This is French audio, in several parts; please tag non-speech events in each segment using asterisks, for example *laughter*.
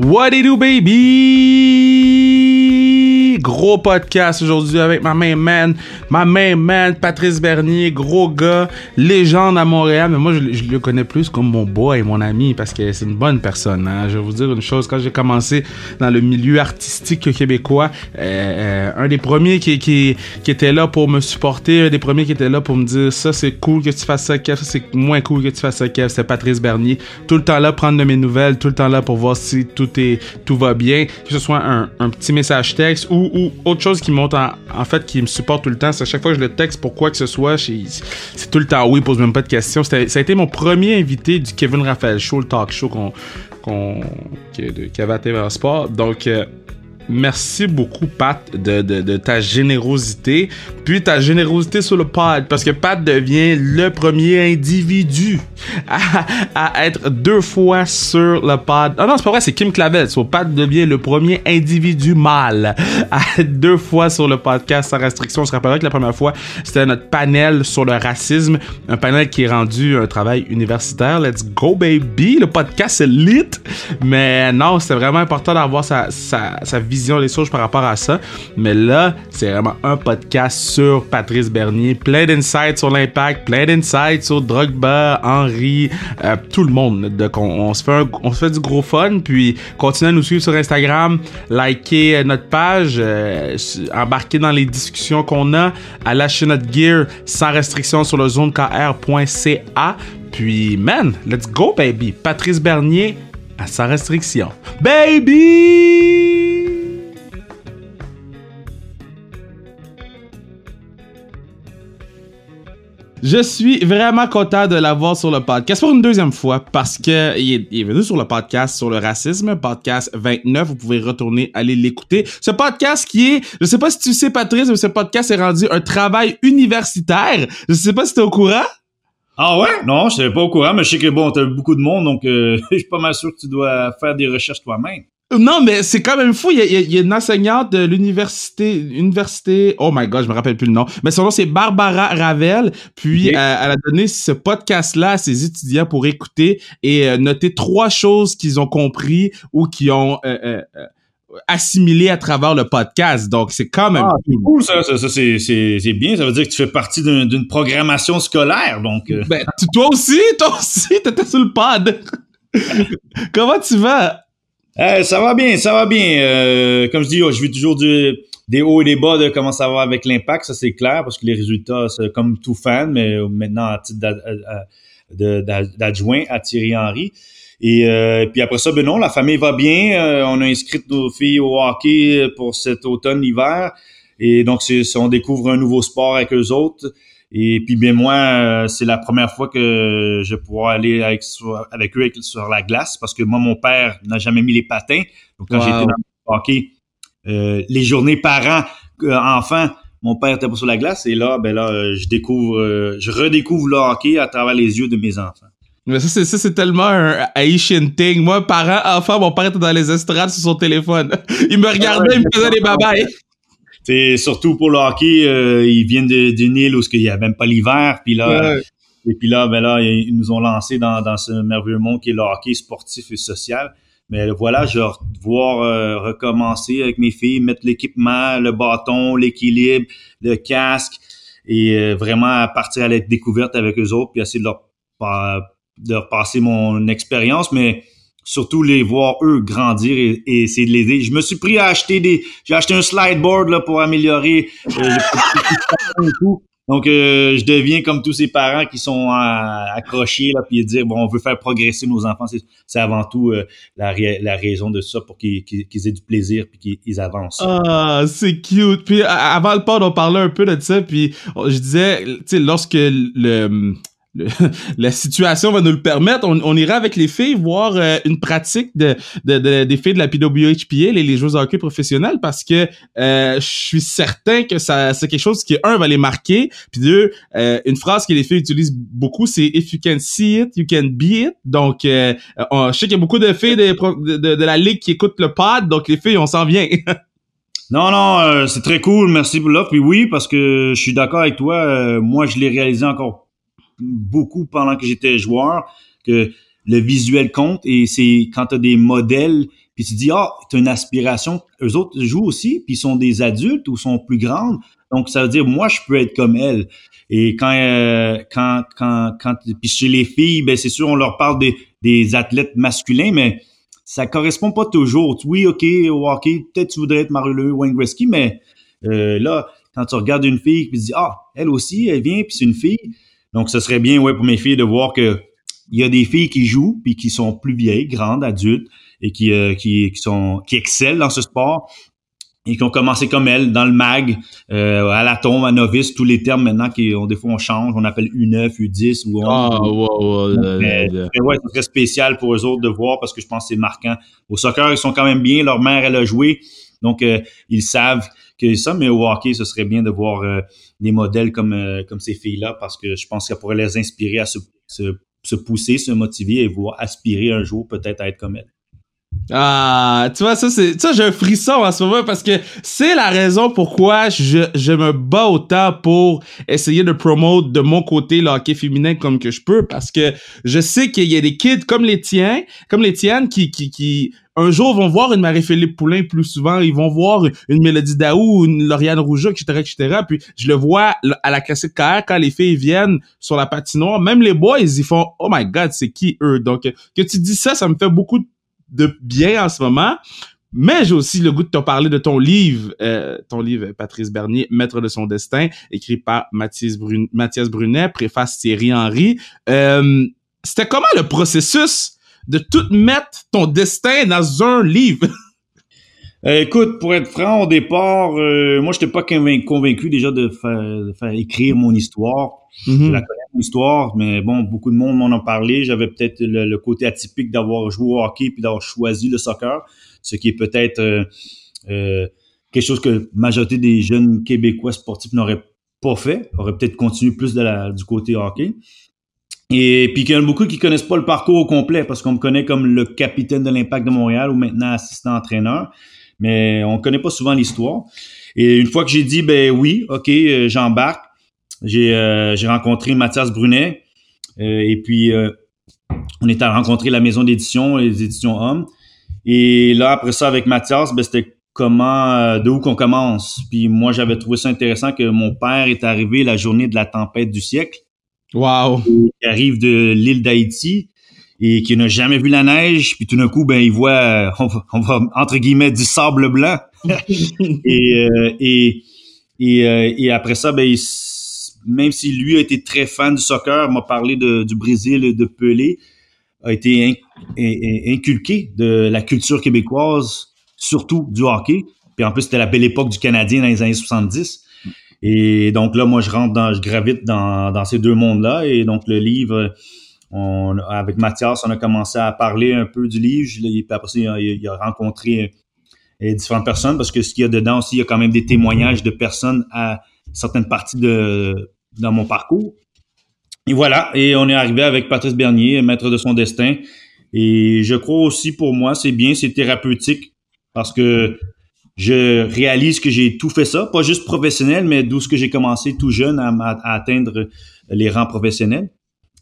What do you do, baby? Gros podcast aujourd'hui avec ma main man, ma main man, Patrice Bernier, gros gars, légende à Montréal, mais moi je, le connais plus comme mon boy, mon ami, parce que c'est une bonne personne. Hein. Je vais vous dire une chose, quand j'ai commencé dans le milieu artistique québécois, euh, euh, un des premiers qui, était là pour me supporter, un des premiers qui était là pour me dire ça c'est cool que tu fasses ça, Kev, ça c'est moins cool que tu fasses ça, Kev, c'est Patrice Bernier. Tout le temps là, prendre de mes nouvelles, tout le temps là pour voir si tout tout va bien, que ce soit un, petit message texte ou, autre chose qui monte en, fait qui me supporte tout le temps. C'est à chaque fois que je le texte pour quoi que ce soit, c'est tout le temps oui, pose même pas de questions. Ça a été mon premier invité du Kevin Raphaël Show, le talk show qu'on qu'on qui avait à TVA Sport. Donc euh, merci beaucoup, Pat, de, de, ta générosité. Puis ta générosité sur le pod, parce que Pat devient le premier individu à, être deux fois sur le pod. Ah non, c'est pas vrai, c'est Kim Clavel. So, Pat devient le premier individu mâle à être deux fois sur le podcast sans restriction. On se rappellera que la première fois, c'était notre panel sur le racisme. Un panel qui est rendu un travail universitaire. Let's go, baby! Le podcast, c'est lit! Mais non, c'était vraiment important d'avoir sa, sa, sa vision les choses par rapport à ça. Mais là, c'est vraiment un podcast sur Patrice Bernier. Plein d'insights sur l'impact, plein d'insights sur Drogba, Henry, euh, tout le monde. Donc, on, se fait on se fait du gros fun. Puis, continuez à nous suivre sur Instagram, likez euh, notre page, euh, embarquez dans les discussions qu'on a, à lâcher notre gear sans restriction sur le zonekr.ca. Puis, man, let's go, baby. Patrice Bernier, à sans restriction. Baby! Je suis vraiment content de l'avoir sur le podcast pour une deuxième fois parce que il est, venu sur le podcast sur le racisme, podcast 29. Vous pouvez retourner aller l'écouter. Ce podcast qui est, je sais pas si tu sais Patrice, mais ce podcast est rendu un travail universitaire. Je sais pas si tu es au courant. Ah ouais? Non, je n'étais pas au courant, mais je sais que bon, t'as beaucoup de monde, donc euh, *laughs* je suis pas mal sûr que tu dois faire des recherches toi-même. Non, mais c'est quand même fou. Il y a, une enseignante de l'université, université, oh my god, je me rappelle plus le nom. Mais son nom c'est Barbara Ravel. Puis euh, elle a donné ce podcast-là à ses étudiants pour écouter et euh, noter trois choses qu'ils ont compris ou qui ont euh, assimilé à travers le podcast. Donc c'est quand même ah, cool. ça. Ça, c'est bien. Ça veut dire que tu fais partie d'une programmation scolaire. Donc. Ben, toi aussi, toi aussi, t'étais sur le pod. *laughs* Comment tu vas? Euh, ça va bien, ça va bien. Euh, comme je dis, oh, je vis toujours des hauts et des bas de comment ça va avec l'impact, ça c'est clair, parce que les résultats, c'est comme tout fan, mais maintenant à titre d'adjoint à Thierry Henry. Et euh, puis après ça, ben non, la famille va bien. on a inscrit nos filles au hockey pour cet automne-hiver. Et donc, on découvre un nouveau sport avec eux autres. Et puis bien moi, euh, c'est la première fois que je pourrais aller avec, avec eux sur la glace parce que moi, mon père n'a jamais mis les patins. Donc quand j'étais dans le hockey, euh, les journées parents, euh, enfants, mon père était pas sur la glace et là, ben là, je découvre, je redécouvre le hockey à travers les yeux de mes enfants. Mais ça, c'est, ça, c'est tellement un Haitian thing. Moi, parent, enfant, mon père était dans les estrades sur son téléphone. *laughs* Il me regardait, il me faisait des babayes. C'est surtout pour le hockey, euh, ils viennent d'une île où il y a même pas l'hiver, puis là, et puis là, ben là, ils nous ont lancé dans, dans ce merveilleux monde qui est le hockey sportif et social. Mais voilà, je vais devoir euh, recommencer avec mes filles, mettre l'équipement, le bâton, l'équilibre, le casque, et euh, vraiment partir à la découverte avec eux autres, puis essayer de leur, de leur passer mon expérience. Mais surtout les voir eux grandir et, essayer de les aider. Je me suis pris à acheter des, j'ai acheté un slideboard là pour améliorer. Euh, Donc euh, je deviens comme tous ces parents qui sont accrochés là puis dire bon on veut faire progresser nos enfants. C'est avant tout euh, la, la raison de ça pour qu'ils aient du plaisir puis qu'ils avancent. Ah c'est cute. Puis avant le pod on parlait un peu de ça puis je disais tu sais lorsque le *laughs* la situation va nous le permettre, on, ira avec les filles voir euh, une pratique de, de, des filles de la PWHPA, les, les joueurs de hockey professionnels, parce que euh, je suis certain que ça c'est quelque chose qui, un, va les marquer, puis deux, euh, une phrase que les filles utilisent beaucoup, c'est « if you can see it, you can be it ». Donc, je sais qu'il y a beaucoup de filles de, de, de, la ligue qui écoutent le pod, donc les filles, on s'en vient. *laughs* Non, non, c'est très cool, merci pour l'offre. Puis oui, parce que je suis d'accord avec toi, moi je l'ai réalisé encore beaucoup pendant que j'étais joueur, que le visuel compte et c'est quand tu as des modèles puis tu dis ah tu as une aspiration eux autres jouent aussi puis ils sont des adultes ou sont plus grandes. Donc ça veut dire moi je peux être comme elle et quand euh, quand quand quand puis chez les filles ben c'est sûr on leur parle des des athlètes masculins mais ça correspond pas toujours. Oui ok au hockey peut-être tu voudrais être Mario Wayne Gretzky mais euh, là quand tu regardes une fille puis tu dis ah elle aussi elle vient puis c'est une fille donc ce serait bien ouais pour mes filles de voir que il y a des filles qui jouent puis qui sont plus vieilles, grandes, adultes et qui euh, qui, qui sont qui excellent dans ce sport et qui ont commencé comme elles dans le mag, euh, à la tombe, à novice, tous les termes maintenant qui ont des fois on change, on appelle U9, U10 ou Ah wow, wow, ouais, c'est très spécial pour eux autres de voir parce que je pense que c'est marquant. Au soccer, ils sont quand même bien, leur mère elle a joué. Donc euh, ils savent que ça mais au hockey, ce serait bien de voir euh, des modèles comme comme ces filles-là parce que je pense que ça pourrait les inspirer à se, se se pousser, se motiver et voir aspirer un jour peut-être à être comme elle. Ah, tu vois, ça, c'est, ça, j'ai un frisson en ce moment parce que c'est la raison pourquoi je, je me bats autant pour essayer de promote de mon côté le hockey féminin comme que je peux parce que je sais qu'il y a des kids comme les tiens, comme les tiennes qui, qui, qui, un jour vont voir une Marie-Philippe Poulain plus souvent, ils vont voir une Mélodie Daou, une Lauriane Rougeau, etc., etc. Puis je le vois à la classique KR quand les filles viennent sur la patinoire, même les boys, ils font « Oh my God, c'est qui eux? » Donc, que tu dis ça, ça me fait beaucoup de bien en ce moment. Mais j'ai aussi le goût de te parler de ton livre, euh, ton livre Patrice Bernier, Maître de son destin, écrit par Mathias, Mathias Brunet, préface Thierry Henry. Euh, C'était comment le processus de tout mettre ton destin dans un livre? *laughs* Euh, écoute, pour être franc, au départ, euh, moi, je n'étais pas convaincu, déjà de faire, écrire mon histoire. Mm-hmm. Je la connais, mon histoire, mais bon, beaucoup de monde m'en a parlé. J'avais peut-être le, côté atypique d'avoir joué au hockey puis d'avoir choisi le soccer, ce qui est peut-être euh, quelque chose que la majorité des jeunes Québécois sportifs n'auraient pas fait, auraient peut-être continué plus de la, du côté hockey. Et puis qu'il y en a beaucoup qui connaissent pas le parcours au complet parce qu'on me connaît comme le capitaine de l'Impact de Montréal ou maintenant assistant entraîneur, mais on connaît pas souvent l'histoire. Et une fois que j'ai dit ben oui, ok, euh, j'embarque, j'ai euh, j'ai rencontré Mathias Brunet euh, et puis on est à rencontrer la maison d'édition, les éditions Hommes. Et là après ça avec Mathias, ben c'était comment de où qu'on commence. Puis moi j'avais trouvé ça intéressant que mon père est arrivé la journée de la tempête du siècle. Wow. Qui arrive de l'île d'Haïti et qui n'a jamais vu la neige, puis tout d'un coup, ben il voit, on va, entre guillemets, du sable blanc. *laughs* et, euh, et, et, euh, et, après ça, ben même si lui a été très fan du soccer, m'a parlé de, du Brésil, de Pelé, a été inculqué de la culture québécoise, surtout du hockey. Puis en plus, c'était la belle époque du Canadien dans les années 70. Et donc là, moi, je rentre dans, je gravite dans, dans ces deux mondes-là. Et donc, le livre, on, avec Mathias, on a commencé à parler un peu du livre. puis après il a, rencontré euh, différentes personnes parce que ce qu'il y a dedans aussi, il y a quand même des témoignages de personnes à certaines parties de dans mon parcours. Et voilà, et on est arrivé avec Patrice Bernier, maître de son destin. Et je crois aussi pour moi, c'est bien, c'est thérapeutique parce que je réalise que j'ai tout fait ça, pas juste professionnel, mais d'où ce que j'ai commencé tout jeune à, atteindre les rangs professionnels.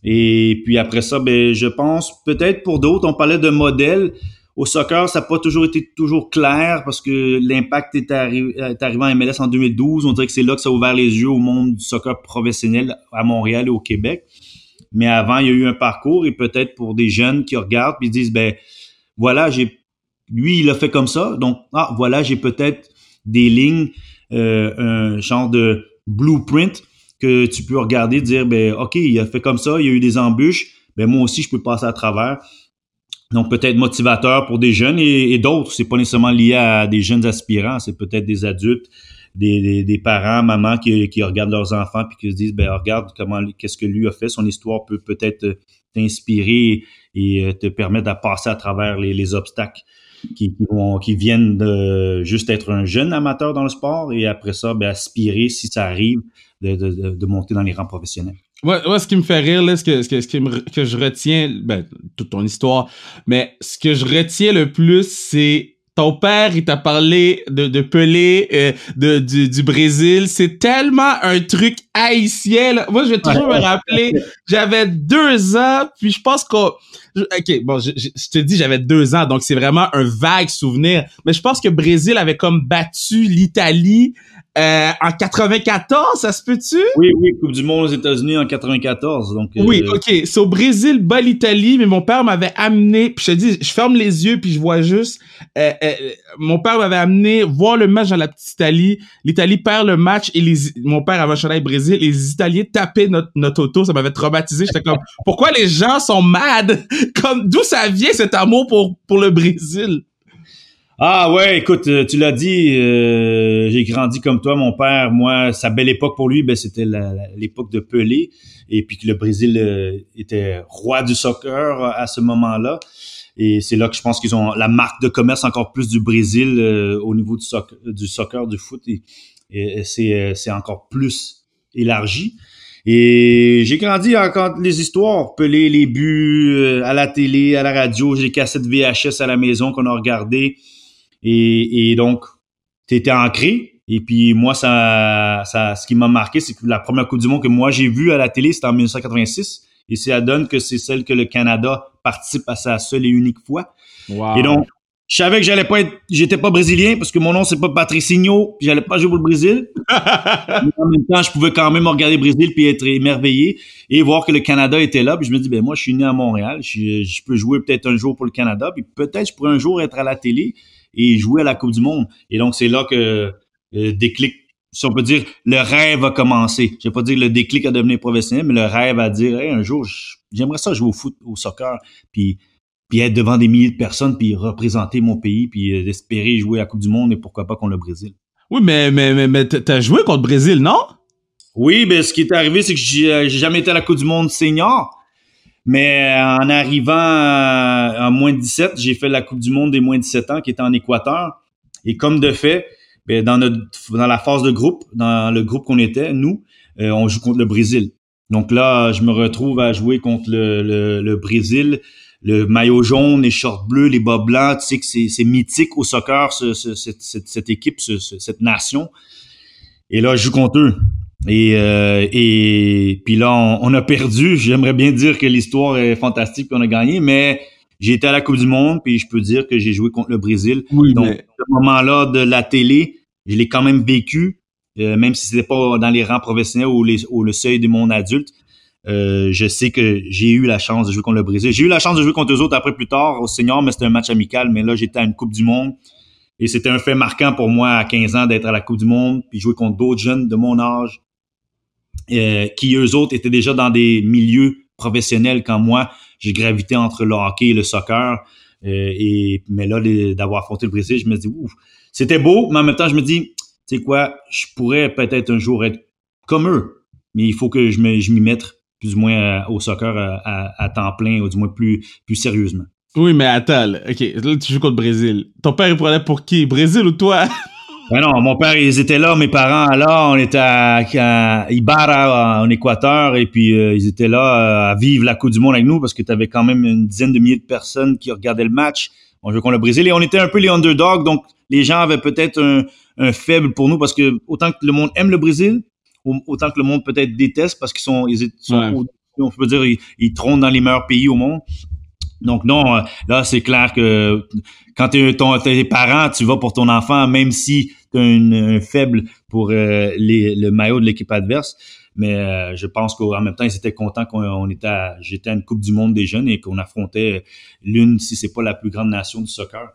Et puis après ça, ben, je pense peut-être pour d'autres, on parlait de modèle. Au soccer, ça n'a pas toujours été toujours clair parce que l'impact est, arrivé, est arrivé en MLS en 2012. On dirait que c'est là que ça a ouvert les yeux au monde du soccer professionnel à Montréal et au Québec. Mais avant, il y a eu un parcours et peut-être pour des jeunes qui regardent puis disent, ben voilà, j'ai lui, il a fait comme ça. Donc, ah, voilà, j'ai peut-être des lignes, euh, un genre de blueprint que tu peux regarder, dire, ben, OK, il a fait comme ça, il y a eu des embûches, ben, moi aussi, je peux passer à travers. Donc, peut-être motivateur pour des jeunes et, d'autres. C'est pas nécessairement lié à des jeunes aspirants, c'est peut-être des adultes, des, des, parents, mamans qui, regardent leurs enfants puis qui se disent, ben, regarde comment, qu'est-ce que lui a fait. Son histoire peut peut-être t'inspirer et euh, te permettre de passer à travers les, les obstacles qui, qui viennent de juste être un jeune amateur dans le sport et après ça, ben, aspirer, si ça arrive, de, de, de monter dans les rangs professionnels. Ouais, ouais, ce qui me fait rire, là, ce que, ce que, ce que, que je retiens, ben, toute ton histoire, mais ce que je retiens le plus, c'est ton père, il t'a parlé de, de Pelé, euh, de, du, du Brésil. C'est tellement un truc haïtien. Là. Moi, je vais toujours me rappeler, j'avais deux ans, puis je pense qu'on... OK, bon, je, je, te dis, j'avais deux ans, donc c'est vraiment un vague souvenir. Mais je pense que Brésil avait comme battu l'Italie euh, en 94, ça se peut-tu? Oui, oui, Coupe du Monde aux États-Unis en 94. Donc, euh, Oui, ok. C'est au Brésil, bas l'Italie, mais mon père m'avait amené, puis je te dis, je ferme les yeux, puis je vois juste, euh, euh, mon père m'avait amené voir le match dans la petite Italie. L'Italie perd le match et les, mon père avait un Brésil, les Italiens tapaient notre, notre auto, ça m'avait traumatisé. J'étais comme, *laughs* pourquoi les gens sont mad? *laughs* Comme, d'où ça vient cet amour pour, pour le Brésil? Ah ouais, écoute, euh, tu l'as dit, euh, j'ai grandi comme toi, mon père. Moi, sa belle époque pour lui, ben c'était l'époque de Pelé, et puis que le Brésil euh, était roi du soccer à ce moment-là. Et c'est là que je pense qu'ils ont la marque de commerce encore plus du Brésil au niveau du soccer, du foot, et, c'est c'est encore plus élargi. Et j'ai grandi encore les histoires, Pelé, les buts à la télé, à la radio, j'ai des cassettes VHS à la maison qu'on a regardé. Et, et donc, tu étais ancré. Et puis moi, ça, ça, ce qui m'a marqué, c'est que la première Coupe du Monde que moi j'ai vue à la télé, c'était en 1986. Et c'est à donne que c'est celle que le Canada participe à sa seule et unique fois. Et donc, je savais que j'allais pas être, j'étais pas brésilien parce que mon nom c'est pas Patricinho, puis j'allais pas jouer pour le Brésil. *laughs* Mais en même temps, je pouvais quand même regarder le Brésil puis être émerveillé et voir que le Canada était là. Puis je me dis ben moi je suis né à Montréal, je, je peux jouer peut-être un jour pour le Canada, puis peut-être je pourrais un jour être à la télé et jouer à la Coupe du Monde. Et donc, c'est là que le déclic, si on peut dire, le rêve a commencé. Je vais pas dire le déclic à devenir professionnel, mais le rêve à dire, un jour, j'aimerais ça jouer au foot, au soccer, puis puis être devant des milliers de personnes, puis représenter mon pays, puis euh, espérer jouer à la Coupe du Monde et pourquoi pas contre le Brésil. Oui, mais mais mais, mais t'as joué contre le Brésil, non? Oui, ben ce qui est arrivé, c'est que j'ai jamais été à la Coupe du Monde senior. Mais euh, en arrivant euh, en moins de 17, j'ai fait la Coupe du Monde des moins de 17 ans qui était en Équateur. Et comme de fait, ben, dans, notre, dans la phase de groupe, dans le groupe qu'on était, nous, euh, on joue contre le Brésil. Donc là, je me retrouve à jouer contre le, le, Brésil, le maillot jaune, les shorts bleus, les bas blancs. Tu sais que c'est mythique au soccer, ce, cette, cette, équipe, cette nation. Et là, je joue contre eux. Et, euh, et puis là, on, a perdu. J'aimerais bien dire que l'histoire est fantastique qu'on a gagné, mais j'ai été à la Coupe du Monde, puis je peux dire que j'ai joué contre le Brésil. Oui, Donc, mais... ce moment-là de la télé, je l'ai quand même vécu, euh, même si c'était pas dans les rangs professionnels ou, les, ou le seuil du monde adulte. Euh, je sais que j'ai eu la chance de jouer contre le Brésil. J'ai eu la chance de jouer contre eux autres après plus tard au senior, mais c'était un match amical. Mais là, j'étais à une Coupe du Monde. Et c'était un fait marquant pour moi à 15 ans d'être à la Coupe du Monde, puis jouer contre d'autres jeunes de mon âge, euh, qui eux autres étaient déjà dans des milieux professionnels quand moi, j'ai gravité entre le hockey et le soccer. Euh, et mais là, d'avoir affronté le Brésil, je me dis ouf, c'était beau, mais en même temps, je me dis, tu sais quoi, je pourrais peut-être un jour être comme eux, mais il faut que je me, je m'y mette plus ou moins euh, au soccer à, temps plein, ou du moins plus, plus sérieusement. Oui, mais attends, ok, là tu joues contre le Brésil. Ton père il prenait pour qui, Brésil ou toi? *laughs* Ben non, mon père, ils étaient là, mes parents, là, on était à, Ibarra, en Équateur, et puis euh, ils étaient là euh, à vivre la Coupe du Monde avec nous, parce que tu avais quand même une dizaine de milliers de personnes qui regardaient le match. On jouait contre le Brésil, et on était un peu les underdogs, donc les gens avaient peut-être un, faible pour nous, parce que autant que le monde aime le Brésil, autant que le monde peut-être déteste, parce qu'ils sont, ils sont on peut dire, ils, ils trônent dans les meilleurs pays au monde. Donc non, euh, là c'est clair que quand tu tes parents, tu vas pour ton enfant, même si un faible pour euh, le maillot de l'équipe adverse. Mais euh, je pense qu'en même temps, ils étaient contents qu'on était j'étais à une Coupe du Monde des jeunes et qu'on affrontait l'une, si c'est pas la plus grande nation du soccer.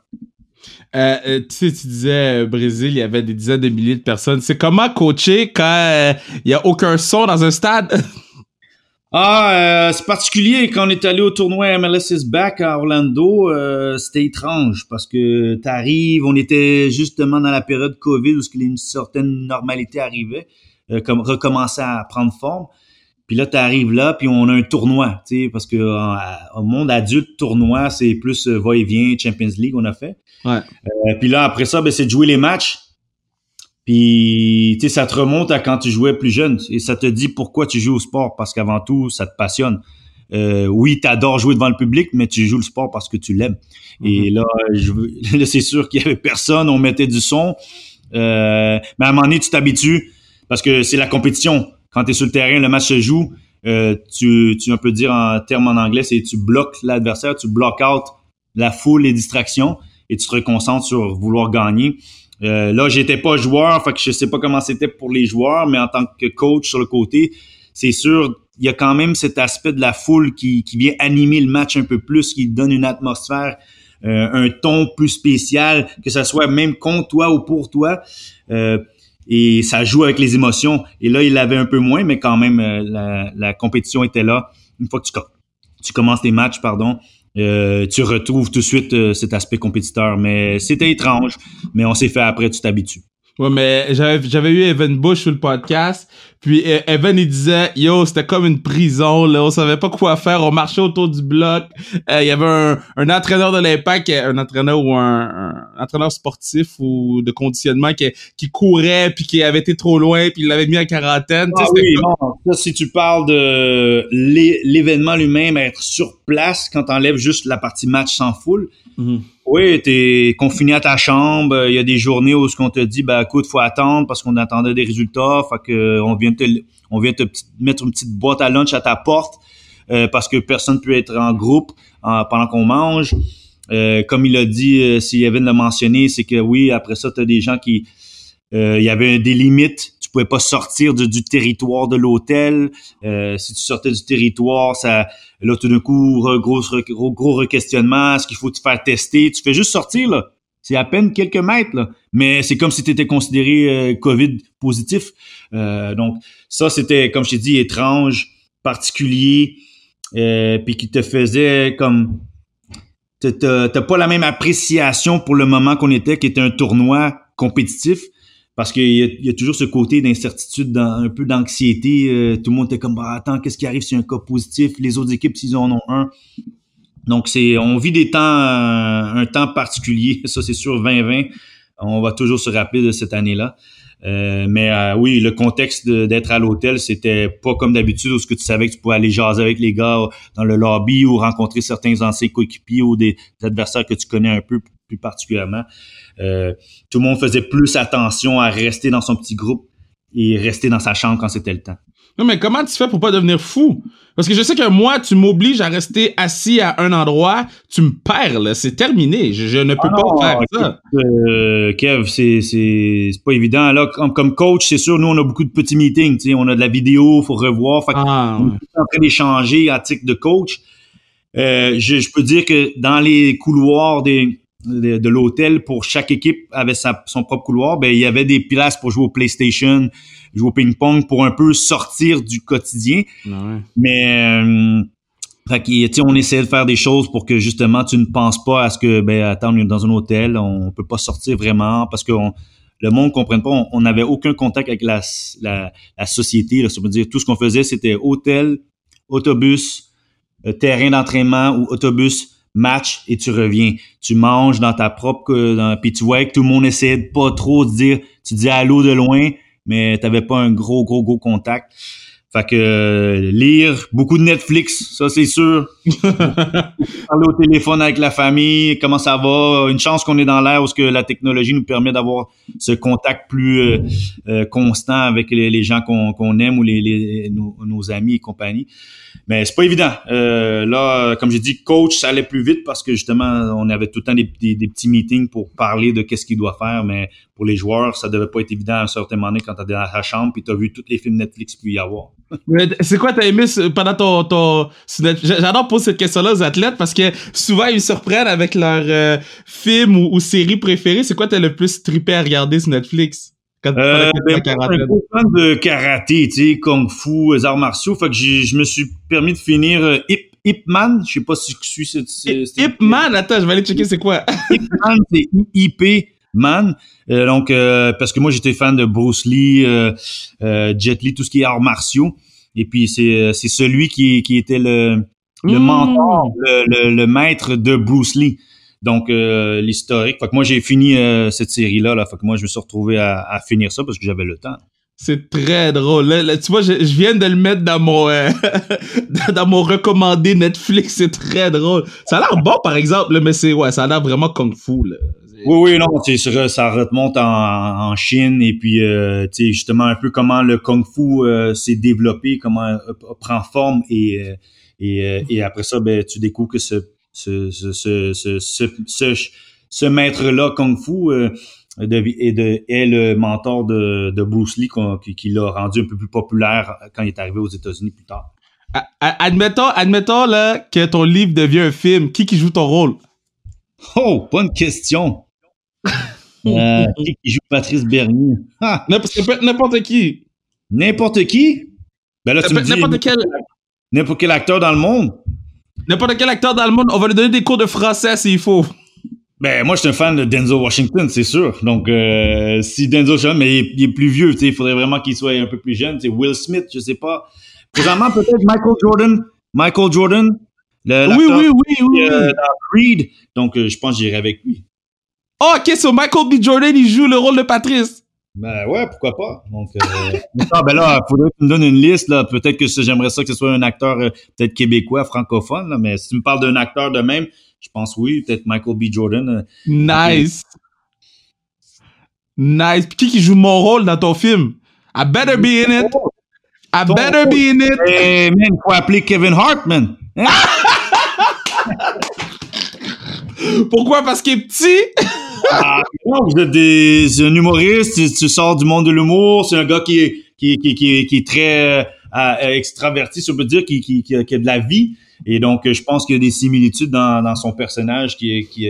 Euh, tu tu disais Brésil, il y avait des dizaines de milliers de personnes. C'est comment coacher quand il y a aucun son dans un stade? *laughs* Ah, euh, c'est particulier. Quand on est allé au tournoi MLS is Back à Orlando, euh, c'était étrange parce que t'arrives, on était justement dans la période Covid où une certaine normalité arrivait, euh, comme recommençait à prendre forme. Puis là, t'arrives là, puis on a un tournoi, tu sais, parce que au monde adulte, tournoi, c'est plus va-et-vient, Champions League, on a fait. Ouais. puis là, après ça, ben, c'est de jouer les matchs. Puis, tu sais, ça te remonte à quand tu jouais plus jeune et ça te dit pourquoi tu joues au sport parce qu'avant tout, ça te passionne. euh, oui, tu adores jouer devant le public, mais tu joues le sport parce que tu l'aimes. Et mhm. là, je, *laughs* c'est sûr qu'il y avait personne, on mettait du son. Euh, mais à un moment donné, tu t'habitues parce que c'est la compétition. Quand tu es sur le terrain, le match se joue. Euh, tu, tu, on peut dire en termes en anglais, c'est tu bloques l'adversaire, tu bloques out la foule, les distractions, et tu te reconcentres sur vouloir gagner. Euh, là, j'étais pas joueur, fait que je sais pas comment c'était pour les joueurs, mais en tant que coach sur le côté, c'est sûr, il y a quand même cet aspect de la foule qui, vient animer le match un peu plus, qui donne une atmosphère, euh, un ton plus spécial, que ce soit même contre toi ou pour toi. Euh, et ça joue avec les émotions. Et là, il avait un peu moins, mais quand même, euh, la, la, compétition était là. Une fois que tu, tu commences tes matchs, pardon, euh, tu retrouves tout de suite cet aspect compétiteur. Mais c'était étrange, mais on s'est fait après, tu t'habitues. Ouais, mais j'avais, j'avais eu Evan Bush sur le podcast, puis e, Evan, il disait, yo, c'était comme une prison, là, on savait pas quoi faire, on marchait autour du bloc. Euh, il y avait un, un entraîneur de l'impact, un entraîneur ou un, entraîneur sportif ou de conditionnement qui, qui courait, puis qui avait été trop loin, puis il l'avait mis en quarantaine. Ah oui, non, ça, si tu parles de l'événement lui-même, être sur place, quand t'enlèves juste la partie match sans foule, mm-hmm. Oui, t'es confiné à ta chambre. Il y a des journées où ce qu'on te dit, ben écoute, faut attendre parce qu'on attendait des résultats. Fait que on vient te, on vient te mettre une petite boîte à lunch à ta porte euh, parce que personne peut être en groupe pendant qu'on mange. Euh, comme il a dit, euh, si Evan l'a mentionné, c'est que oui, après ça, tu as des gens qui, il y avait des limites. Pouvais pas sortir du, territoire de l'hôtel. si tu sortais du territoire, ça, là, tout d'un coup, gros, gros, gros requestionnement, est-ce qu'il faut te faire tester? Tu fais juste sortir, là. C'est à peine quelques mètres, là. Mais c'est comme si tu étais considéré euh, COVID positif. Euh, donc, ça, c'était, comme je t'ai dit, étrange, particulier, euh, puis qui te faisait comme... T'as pas la même appréciation pour le moment qu'on était, qui était un tournoi compétitif parce qu'il y, a toujours ce côté d'incertitude, un peu d'anxiété. Euh, tout le monde était comme, bah, attends, qu'est-ce qui arrive si un cas positif? Les autres équipes, s'ils en ont un. Donc, c'est, on vit des temps, euh, un temps particulier. *laughs* Ça, c'est sûr, 2020. On va toujours se rappeler de cette année-là. Euh, mais oui, le contexte d'être à l'hôtel, c'était pas comme d'habitude où ce que tu savais que tu pouvais aller jaser avec les gars dans le lobby ou rencontrer certains anciens coéquipiers ou des adversaires que tu connais un peu plus particulièrement. Euh, tout le monde faisait plus attention à rester dans son petit groupe et rester dans sa chambre quand c'était le temps. Non, mais comment tu fais pour pas devenir fou? Parce que je sais que moi, tu m'obliges à rester assis à un endroit, tu me perds, c'est terminé. Je, ne peux ah pas faire ça. Euh, Kev, c'est, c'est, pas évident. Là, comme, comme coach, c'est sûr, nous, on a beaucoup de petits meetings, tu sais, on a de la vidéo, faut revoir. Fait ah, on est en train d'échanger à titre de coach. Euh, je, je peux dire que dans les couloirs des, de, l'hôtel pour chaque équipe avait sa, son propre couloir, ben il y avait des places pour jouer au PlayStation, jouer au ping-pong pour un peu sortir du quotidien. Ah Mais euh, fait on essayait de faire des choses pour que justement tu ne penses pas à ce que ben attends, on est dans un hôtel, on peut pas sortir vraiment parce que le monde ne comprenne pas, on n'avait aucun contact avec la, la, la société. Là, ça veut dire tout ce qu'on faisait, c'était hôtel, autobus, euh, terrain d'entraînement ou autobus match et tu reviens. Tu manges dans ta propre... Dans, puis tu vois que tout le monde essaie de pas trop de dire... Tu dis allô de loin, mais t'avais pas un gros, gros, gros contact. Fait que euh, lire, beaucoup de Netflix, ça c'est sûr. *laughs* Parler au téléphone avec la famille, comment ça va? Une chance qu'on est dans l'air où ce que la technologie nous permet d'avoir ce contact plus euh, euh, constant avec les, gens qu'on aime ou les, nos, nos, amis et compagnie. Mais c'est pas évident. Euh, là, comme j'ai dit, coach, ça allait plus vite parce que justement, on avait tout le temps des, petits meetings pour parler de qu'est-ce qu'il doit faire. Mais pour les joueurs, ça devait pas être évident à un certain moment donné quand t'es dans ta chambre puis t'as vu tous les films Netflix qu'il y avoir. *laughs* c'est quoi t'as aimé pendant ton, ton j'adore poser cette question-là aux athlètes parce que souvent ils surprennent avec leurs euh, films ou, séries préférées. C'est quoi t'as le plus trippé à regarder sur Netflix? Quand euh, ben, un fan de karaté, tu sais, kung fu, les arts martiaux. Fait que je me suis permis de finir euh, Hip, Hip Man. Je sais pas si je suis... Hip Man? Attends, je vais aller checker c'est quoi. *laughs* Hip Man, c'est IP Man. Euh, donc, euh, parce que moi, j'étais fan de Bruce Lee, Jet Li, tout ce qui est arts martiaux. Et puis, c'est celui qui, qui était le, le mmh. mentor, le, le, le, maître de Bruce Lee. Donc, euh, l'historique. Fait que moi, j'ai fini euh, cette série-là. Là. Fait que moi, je me suis retrouvé à, finir ça parce que j'avais le temps. C'est très drôle. tu vois, je, viens de le mettre dans mon euh, *laughs* dans mon recommandé Netflix. C'est très drôle. Ça a l'air bon, par exemple, mais c'est ouais, ça a l'air vraiment kung fu. Là. Oui, oui, non, ça, ça remonte en, en Chine et puis euh, tu sais justement un peu comment le kung fu euh, s'est développé, comment euh, prend forme et et, et après ça, ben tu découvres que ce ce ce ce ce, ce, maître-là kung fu de, et de, est le mentor de, de Bruce Lee qui, qui l'a rendu un peu plus populaire quand il est arrivé aux États-Unis plus tard. Admettons, admettons là, que ton livre devient un film. Qui qui joue ton rôle? Oh, bonne question. *laughs* euh, qui, qui joue Patrice Bernier? N'importe qui. N'importe qui? Ben là, tu N'importe quel... N'importe quel acteur dans le monde? N'importe quel acteur dans le monde. On va lui donner des cours de français s'il faut. Ben, moi, je suis un fan de Denzel Washington, c'est sûr. Donc, euh, si Denzel Washington, mais il est, plus vieux, tu sais, il faudrait vraiment qu'il soit un peu plus jeune. Tu Will Smith, je sais pas. Présentement, peut-être Michael Jordan. Michael Jordan. Le, oui, oui, oui, oui. Euh, Creed. Donc, euh, je pense que j'irai avec lui. Oh, ok, so Michael B. Jordan, il joue le rôle de Patrice. Ben ouais, pourquoi pas. Donc, euh, *laughs* ben là, faudrait que tu me donnes une liste. là. Peut-être que j'aimerais ça que ce soit un acteur euh, peut-être québécois, francophone. Là, mais si tu me parles d'un acteur de même, je pense oui, peut-être Michael B. Jordan. Euh, nice. Nice. Puis qui qui joue mon rôle dans ton film? I better be in it. I better be in it. Hey, man, faut appeler Kevin Hartman. Hein? Pourquoi? Parce qu'il est petit? *laughs* ah, vous êtes des, un humoriste, tu, sors du monde de l'humour, c'est un gars qui est, qui, qui, qui, est très euh, extraverti, si on peut dire, qui, qui, qui, a de la vie. Et donc, je pense qu'il y a des similitudes dans, dans son personnage qui qui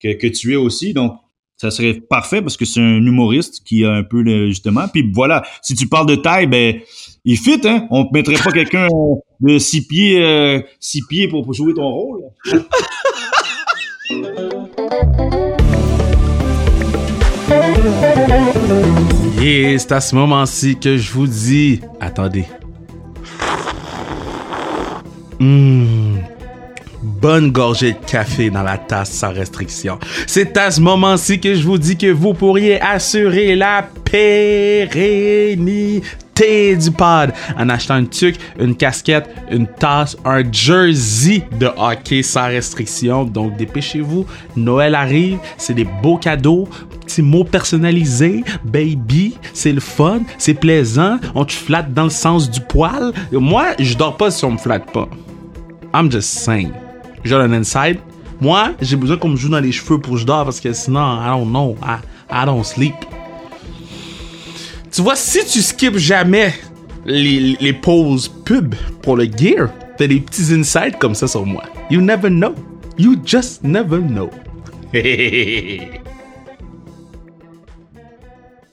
que, tu es aussi. Donc, ça serait parfait parce que c'est un humoriste qui a un peu justement. Puis voilà, si tu parles de taille, ben il fit, hein. On ne mettrait pas quelqu'un de six pieds, euh, six pieds pour, jouer ton rôle. *laughs* C'est à ce moment-ci que je vous dis, attendez. Mmh. Bonne gorgée de café dans la tasse sans restriction. C'est à ce moment-ci que je vous dis que vous pourriez assurer la pérennité du pod en achetant une tuque, une casquette, une tasse, un jersey de hockey sans restriction. Donc dépêchez-vous, Noël arrive, c'est des beaux cadeaux, petits mots personnalisés, baby, c'est le fun, c'est plaisant, on te flatte dans le sens du poil. Moi, je dors pas si on me flatte pas. I'm just saying. J'ai un inside. Moi, j'ai besoin qu'on me joue dans les cheveux pour que je dors parce que sinon, I don't know, I, I don't sleep. Tu vois, si tu skips jamais les, les pauses pub pour le gear, t'as des petits insights comme ça sur moi. You never know. You just never know. *laughs*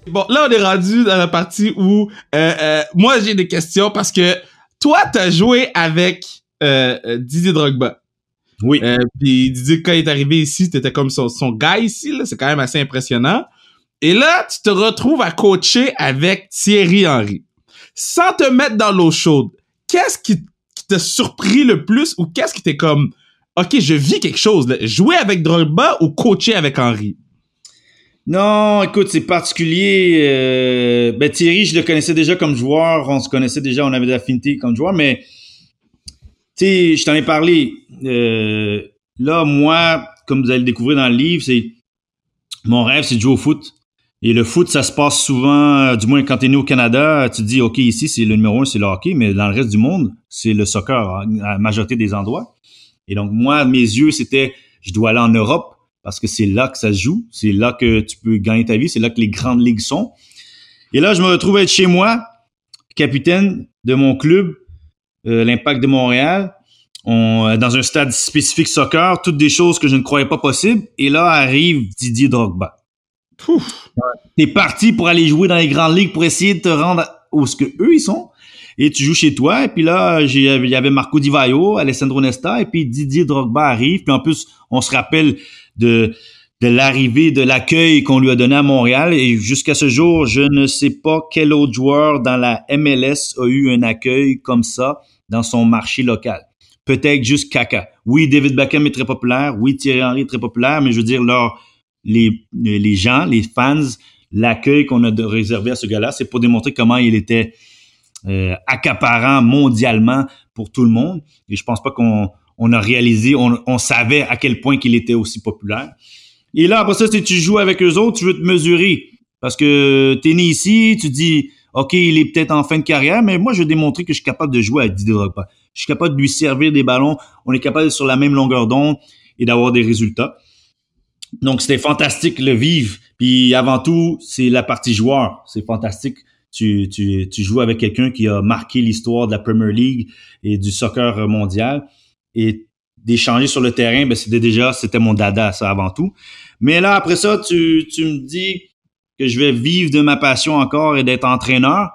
bon, là, on est rendu dans la partie où euh, euh, moi, j'ai des questions parce que toi, t'as joué avec euh, Didier Drogba. Oui. Puis Didier, quand il est arrivé ici, t'étais comme son, son gars ici. C'est quand même assez impressionnant. Et là, tu te retrouves à coacher avec Thierry Henry. Sans te mettre dans l'eau chaude, qu'est-ce qui, t'a surpris le plus ou qu'est-ce qui t'est comme, OK, je vis quelque chose, jouer avec Drogba ou coacher avec Henry? Non, écoute, c'est particulier. Euh, ben Thierry, je le connaissais déjà comme joueur, on se connaissait déjà, on avait de l'affinité comme joueur, mais tu sais, je t'en ai parlé. Euh, là, moi, comme vous allez le découvrir dans le livre, c'est mon rêve, c'est de jouer au foot. Et le foot, ça se passe souvent, euh, du moins quand tu es né au Canada, tu te dis, OK, ici, c'est le numéro un, c'est le hockey, mais dans le reste du monde, c'est le soccer, à la majorité des endroits. Et donc, moi, mes yeux, c'était, je dois aller en Europe parce que c'est là que ça se joue, c'est là que tu peux gagner ta vie, c'est là que les grandes ligues sont. Et là, je me retrouve à être chez moi, capitaine de mon club, euh, l'Impact de Montréal, on, euh, dans un stade spécifique soccer, toutes des choses que je ne croyais pas possibles. Et là arrive Didier Drogba. T'es parti pour aller jouer dans les grandes ligues pour essayer de te rendre où ce que eux ils sont. Et tu joues chez toi. Et puis là, il y avait Marco Di Vaio, Alessandro Nesta, et puis Didier Drogba arrive. Puis en plus, on se rappelle de de l'arrivée, de l'accueil qu'on lui a donné à Montréal. Et jusqu'à ce jour, je ne sais pas quel autre joueur dans la MLS a eu un accueil comme ça dans son marché local. Peut-être juste Kaka. Oui, David Beckham est très populaire. Oui, Thierry Henry est très populaire, mais je veux dire, leur les, les gens, les fans l'accueil qu'on a réservé à ce gars-là, c'est pour démontrer comment il était euh, accaparant mondialement pour tout le monde. Et je pense pas qu'on on a réalisé, on, savait à quel point qu'il était aussi populaire. Et là, après ça, si tu joues avec eux autres, tu veux te mesurer. Parce que tu né ici, tu dis, OK, il est peut-être en fin de carrière, mais moi, je vais démontrer que je suis capable de jouer à Didier Drogba. Je suis capable de lui servir des ballons. On est capable sur la même longueur d'onde et d'avoir des résultats. Donc, c'était fantastique le vivre. Puis avant tout, c'est la partie joueur. C'est fantastique. Tu, tu, tu joues avec quelqu'un qui a marqué l'histoire de la Premier League et du soccer mondial. Et d'échanger sur le terrain, ben c'était déjà, c'était mon dada, ça avant tout. Mais là, après ça, tu, tu me dis que je vais vivre de ma passion encore et d'être entraîneur.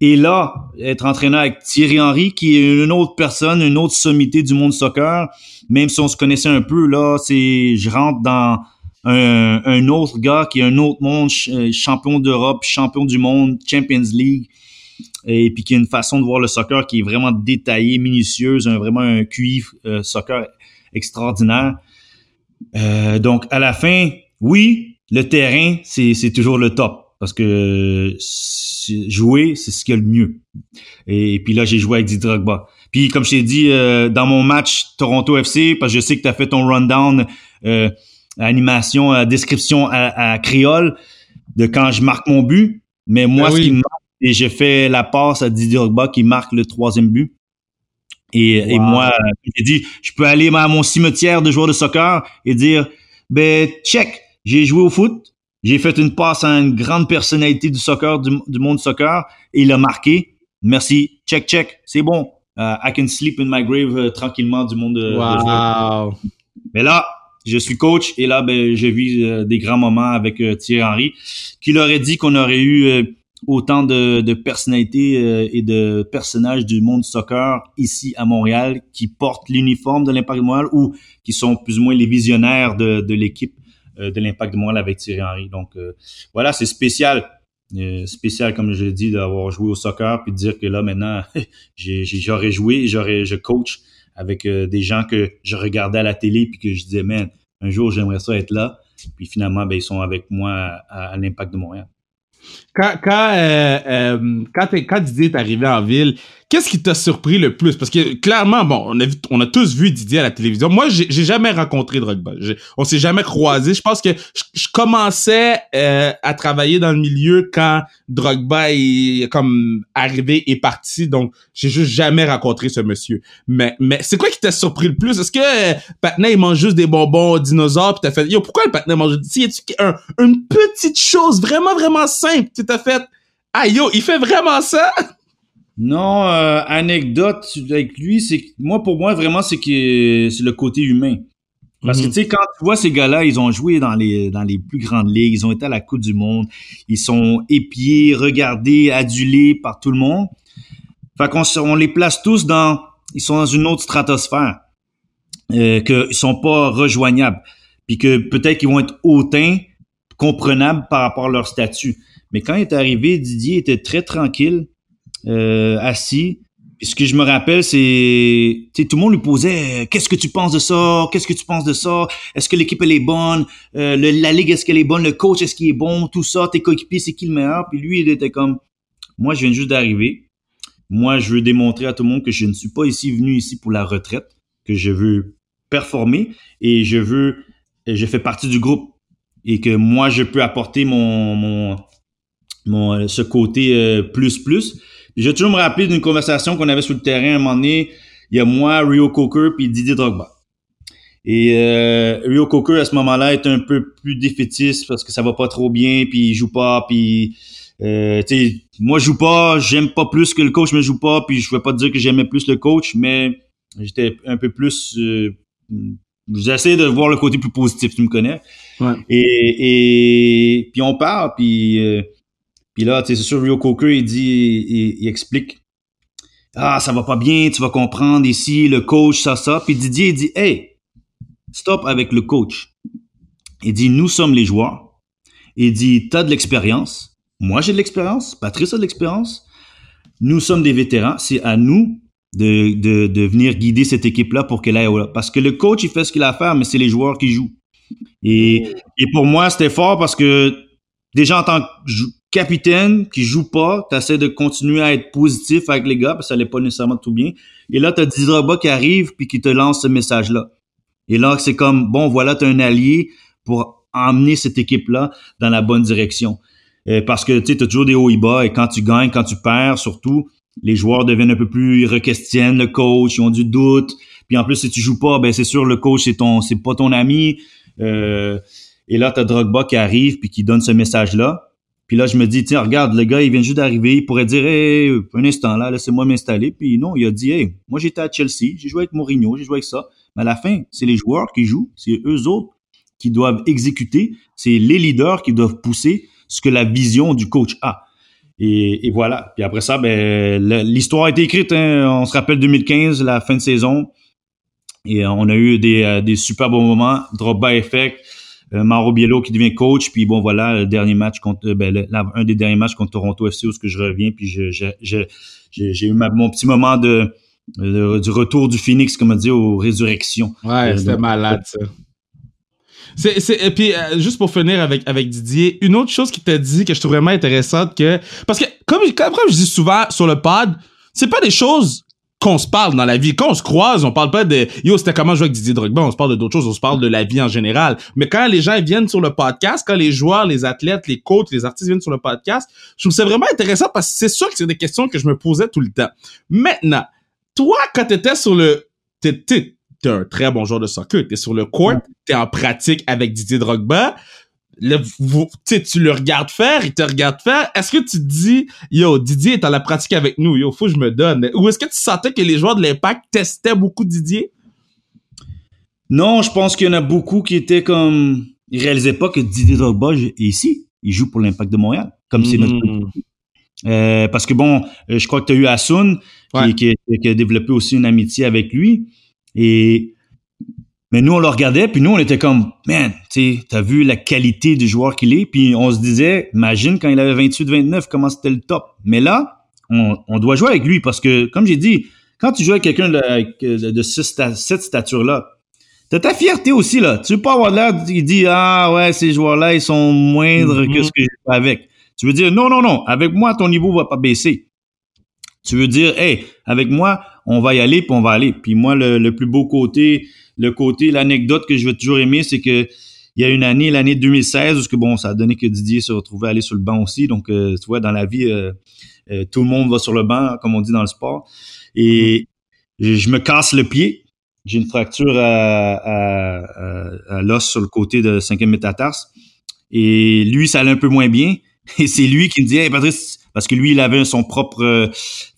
Et là, être entraîneur avec Thierry Henry, qui est une autre personne, une autre sommité du monde soccer, même si on se connaissait un peu, là, c'est, je rentre dans un, un autre gars qui est un autre monde, euh, champion d'Europe, champion du monde, Champions League, et puis qui a une façon de voir le soccer qui est vraiment détaillée, minutieuse, un, vraiment un QI euh, soccer extraordinaire. Euh, donc, à la fin, oui, le terrain, c'est toujours le top. Parce que jouer, c'est ce qu'il y a le mieux. Et, puis là, j'ai joué avec Didier Drogba. Puis, comme je t'ai dit, euh, dans mon match Toronto FC, parce que je sais que tu as fait ton rundown, animation, description à, créole, de quand je marque mon but. Mais moi, ben ce qui me marque, et j'ai fait la passe à Didier Drogba qui marque le troisième but. Et, et moi, j'ai dit, je peux aller à mon cimetière de joueurs de soccer et dire, ben, check, j'ai joué au foot, j'ai fait une passe à une grande personnalité du soccer, du, monde soccer, et il a marqué. Merci, check, check, c'est bon. Uh, I can sleep in my grave euh, tranquillement du monde de, wow. Mais là, je suis coach et là, ben, j'ai vu euh, des grands moments avec euh, Thierry Henry, qui leur aurait dit qu'on aurait eu autant de, personnalités euh, et de personnages du monde soccer ici à Montréal qui portent l'uniforme de l'Impact de Montréal ou qui sont plus ou moins les visionnaires de, de l'équipe euh, de l'Impact de Montréal avec Thierry Henry. Donc euh, voilà, c'est spécial. spécial comme je l'ai dit d'avoir joué au soccer puis de dire que là maintenant *laughs* j'aurais joué j'aurais je coach avec des gens que je regardais à la télé puis que je disais man un jour j'aimerais ça être là puis finalement ben ils sont avec moi à, à l'Impact de Montréal quand, quand, euh, euh, quand, quand Didier est arrivé en ville, qu'est-ce qui t'a surpris le plus? Parce que clairement, bon, on a, on a tous vu Didier à la télévision. Moi, j'ai jamais rencontré Drogba. On s'est jamais croisé. Je pense que je, commençais euh, à travailler dans le milieu quand Drogba est comme arrivé et parti. Donc, j'ai juste jamais rencontré ce monsieur. Mais, mais c'est quoi qui t'a surpris le plus? Est-ce que euh, Patna, il mange juste des bonbons dinosaures pis t'as fait, yo, pourquoi le Patna mange, si y a une petite chose vraiment, vraiment simple, t'as fait, ah yo, il fait vraiment ça? *laughs* Non, euh, anecdote avec lui, c'est moi pour moi vraiment c'est que c'est le côté humain. Parce que mhm. tu sais quand tu vois ces gars-là, ils ont joué dans les dans les plus grandes ligues, ils ont été à la Coupe du monde, ils sont épiés, regardés, adulés par tout le monde. Fait qu'on on les place tous dans ils sont dans une autre stratosphère euh, qu'ils sont pas rejoignables, puis que peut-être qu'ils vont être hautains, comprenables par rapport à leur statut. Mais quand il est arrivé, Didier était très tranquille euh, assis. Ce que je me rappelle, c'est, tout le monde lui posait, qu'est-ce que tu penses de ça? Qu'est-ce que tu penses de ça? Est-ce que l'équipe elle est bonne? Euh, La ligue est-ce qu'elle est bonne? Le coach est-ce qu'il est bon? Tout ça, tes coéquipiers c'est qui le meilleur? Puis lui, il était comme, moi, je viens juste d'arriver. Moi, je veux démontrer à tout le monde que je ne suis pas ici venu ici pour la retraite, que je veux performer et je veux, je fais partie du groupe. Et que moi, je peux apporter mon, mon, mon ce côté euh, plus plus. J'ai toujours me rappeler d'une conversation qu'on avait sur le terrain un moment donné. Il y a moi, Rio Coker, puis Didier Drogba. Et euh, Rio Coker, à ce moment-là, est un peu plus défaitiste parce que ça va pas trop bien, puis il joue pas, puis... Euh, moi, je joue pas, j'aime pas plus que le coach me joue pas, puis je vais pas dire que j'aimais plus le coach, mais j'étais un peu plus... Euh, J'essaie de voir le côté plus positif, tu me connais. Ouais. Et, et puis on part, puis... Euh, puis là, tu sais, c'est sûr, Rio Coker, il dit, il, explique, ah, ça va pas bien, tu vas comprendre ici, le coach, ça, ça. Puis Didier, il dit, hey, stop avec le coach. Il dit, nous sommes les joueurs. Il dit, t'as de l'expérience. Moi, j'ai de l'expérience. Patrice a de l'expérience. Nous sommes des vétérans. C'est à nous de, venir guider cette équipe-là pour qu'elle aille au Parce que le coach, il fait ce qu'il a à faire, mais c'est les joueurs qui jouent. Et, et pour moi, c'était fort parce que déjà en tant que capitaine qui joue pas, tu essaies de continuer à être positif avec les gars parce que ça allait pas nécessairement tout bien. Et là, tu as Didraba qui arrive puis qui te lance ce message-là. Et là, c'est comme, bon, voilà, tu as un allié pour emmener cette équipe-là dans la bonne direction. Euh, parce que tu as toujours des hauts et bas et quand tu gagnes, quand tu perds, surtout, les joueurs deviennent un peu plus, ils requestionnent le coach, ils ont du doute. Puis en plus, si tu joues pas, ben c'est sûr, le coach, c'est ton, c'est pas ton ami. Euh, et là, tu as Drogba qui arrive puis qui donne ce message-là. Puis là, je me dis, tiens, regarde, le gars, il vient juste d'arriver. Il pourrait dire, hey, un instant, là, laissez-moi m'installer. Puis non, il a dit, hey, moi, j'étais à Chelsea, j'ai joué avec Mourinho, j'ai joué avec ça. Mais à la fin, c'est les joueurs qui jouent, c'est eux autres qui doivent exécuter, c'est les leaders qui doivent pousser ce que la vision du coach a. Et, voilà. Puis après ça, ben, l'histoire a été écrite. Hein. On se rappelle 2015, la fin de saison. Et on a eu des, euh, des super bons moments. Drogba effect. Euh, Mauro Biello qui devient coach. Puis bon, voilà, le dernier match contre, euh, ben, un des derniers matchs contre Toronto FC où ce que je reviens. Puis j'ai eu mon petit moment de, du retour du Phoenix, comme on dit, aux résurrections. Ouais, c'était malade, ça. C'est, c'est, et puis, euh, juste pour finir avec, avec Didier, une autre chose qui t'a dit que je trouve vraiment intéressante que, parce que, comme, comme, je dis souvent sur le pod, c'est pas des choses qu'on se parle dans la vie. Quand on se croise, on parle pas de yo, c'était comment jouer avec Didier Drogba, on se parle de d'autres choses, on se parle de la vie en général. Mais quand les gens viennent sur le podcast, quand les joueurs, les athlètes, les coachs, les artistes viennent sur le podcast, je trouve ça vraiment intéressant parce que c'est sûr que c'est des questions que je me posais tout le temps. Maintenant, toi, quand t'étais sur le, t'es, t'es un très bon joueur de soccer. T'es sur le court, t'es en pratique avec Didier Drogba. Le, vous, tu le regardes faire, il te regarde faire. Est-ce que tu te dis, yo, Didier est en la pratique avec nous, yo, faut que je me donne. Ou est-ce que tu sentais que les joueurs de l'Impact testaient beaucoup Didier? Non, je pense qu'il y en a beaucoup qui étaient comme, ils réalisaient pas que Didier Drogba est ici. Il joue pour l'Impact de Montréal, comme c'est notre hmm. euh, parce que bon, euh, je crois que tu as eu Asun qui, qui, a développé aussi une amitié avec lui. Et mais nous, on le regardait, puis nous, on était comme, man, tu t'as vu la qualité du joueur qu'il est, puis on se disait, imagine quand il avait 28-29, comment c'était le top. Mais là, on, doit jouer avec lui parce que, comme j'ai dit, quand tu joues avec quelqu'un de, de, cette stature-là, t'as ta fierté aussi, là. Tu veux pas avoir l'air, il dit, ah ouais, ces joueurs-là, ils sont moindres que mm-hmm. ce que j'ai fait avec. Tu veux dire, non, non, non, avec moi, ton niveau va pas baisser. Tu veux dire, hey, avec moi, on va y aller, puis on va aller. Puis moi, le, plus beau côté, le côté, l'anecdote que je vais toujours aimer, c'est que il y a une année, l'année 2016, où que, bon, ça a donné que Didier se retrouvait à aller sur le banc aussi. Donc, euh, tu vois, dans la vie, euh, euh, tout le monde va sur le banc, comme on dit dans le sport. Et je me casse le pied. J'ai une fracture à, à, l'os sur le côté de cinquième métatarse. Et lui, ça allait un peu moins bien. *laughs* Et c'est lui qui me dit, hey Patrice, parce que lui, il avait son propre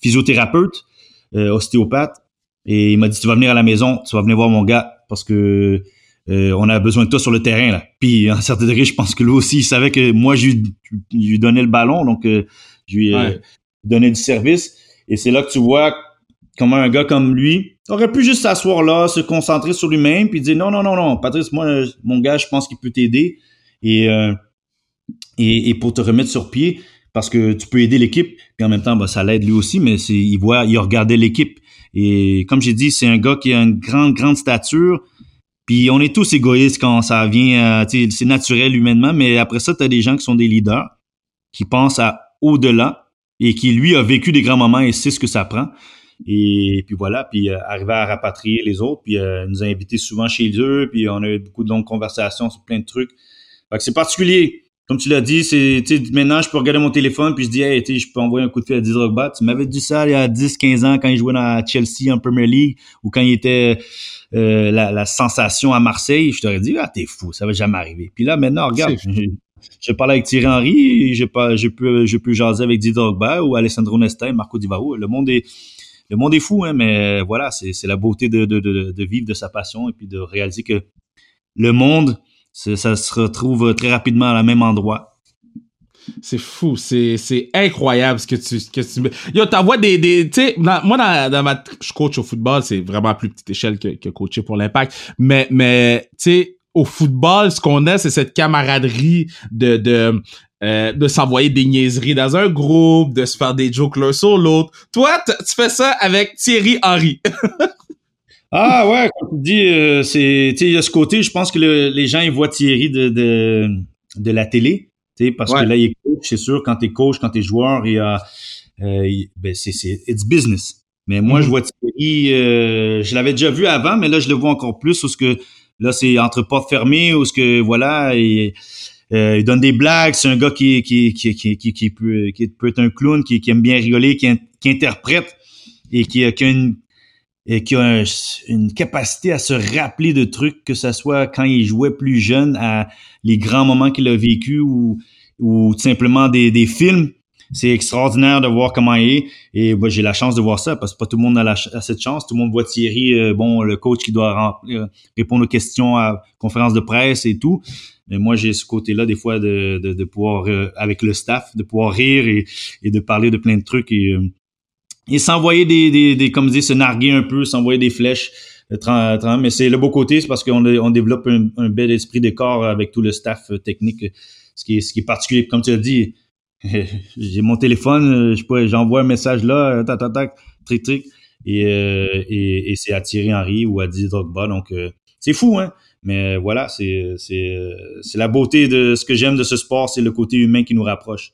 physiothérapeute. Euh, ostéopathe, et il m'a dit tu vas venir à la maison, tu vas venir voir mon gars parce que euh, on a besoin de toi sur le terrain là. Puis *laughs* en certain degré, je pense que lui aussi il savait que moi je lui, donnais le ballon, donc euh, je lui donnais du service. Et c'est là que tu vois comment un gars comme lui aurait pu juste s'asseoir là, se concentrer sur lui-même, puis dire non non non non, Patrice, moi mon gars, je pense qu'il peut t'aider et, et et pour te remettre sur pied parce que tu peux aider l'équipe, puis en même temps, bah, ça l'aide lui aussi, mais il voit, il regardait l'équipe. Et comme j'ai dit, c'est un gars qui a une grande, grande stature. Puis on est tous égoïstes quand ça vient, c'est naturel humainement, mais après ça, tu as des gens qui sont des leaders, qui pensent à au-delà et qui, lui, a vécu des grands moments et sait ce que ça prend. Et puis voilà, puis euh, arriver à rapatrier les autres, puis euh, nous a invités souvent chez eux, puis on a eu beaucoup de longues conversations sur plein de trucs. Fait que c'est particulier comme tu l'as dit, c'est maintenant je peux regarder mon téléphone puis je dis hey, je peux envoyer un coup de fil à Didier Drogba. Tu m'avais dit ça il y a 10 15 ans quand il jouait dans Chelsea en Premier League ou quand il était euh, la, sensation à Marseille, je t'aurais dit ah t'es fou, ça va jamais arriver. Puis là maintenant regarde, *laughs* je, parle avec Thierry Henry, je pas je peux je peux jaser avec Didier Drogba ou Alessandro Nesta, Marco Di Le monde est le monde est fou hein, mais voilà, c'est c'est la beauté de, de, de, de vivre de sa passion et puis de réaliser que le monde ça se retrouve très rapidement à la même endroit. C'est fou, c'est incroyable ce que tu que tu Yo, t'envoies des des tu sais moi dans, dans ma je coach au football, c'est vraiment à plus petite échelle que que coacher pour l'impact, mais mais tu sais au football, ce qu'on a, c'est cette camaraderie de de euh, de s'envoyer des niaiseries dans un groupe, de se faire des jokes l'un sur l'autre. Toi, tu fais ça avec Thierry Henry. *laughs* Ah ouais, comme tu dis, euh, c'est, tu il y a ce côté, je pense que les gens ils voient Thierry de, de, de la télé, parce que là, il est coach, c'est sûr, quand t'es coach, quand t'es joueur, il y a, euh, ben c'est, c'est, it's business. Mais moi, je mhm. vois Thierry, euh, je l'avais déjà vu avant, mais là, je le vois encore plus, parce que là, c'est entre portes fermées, où ce que, voilà, et, euh, il donne des blagues, c'est un gars qui, qui, qui, qui, qui, qui, peut, qui peut être un clown, qui, qui aime bien rigoler, qui, qui interprète et qui, qui a une et qui a une capacité à se rappeler de trucs, que ce soit quand il jouait plus jeune, à les grands moments qu'il a vécu ou, ou simplement des, des films. C'est extraordinaire de voir comment il est. Et bah, j'ai la chance de voir ça parce que pas tout le monde a, la, cette chance. Tout le monde voit Thierry, euh, bon, le coach qui doit euh, répondre aux questions à conférences de presse et tout. Mais moi, j'ai ce côté-là des fois de, de, de pouvoir, euh, avec le staff, de pouvoir rire et, et de parler de plein de trucs. Et, et s'envoyer des, des, des, comme dit, se narguer un peu, s'envoyer des flèches. Euh, mais c'est le beau côté, c'est parce qu'on on développe un, bel esprit de corps avec tout le staff euh, technique, ce qui est, ce qui est particulier. Comme tu as dit, *laughs* j'ai mon téléphone, je j'envoie un message là, tac, tac, tac, tric, tric, et, euh, et, et c'est à Thierry Henry ou à Didier Drogba. Donc, c'est fou, hein? Mais voilà, c'est la beauté de ce que j'aime de ce sport, c'est le côté humain qui nous rapproche.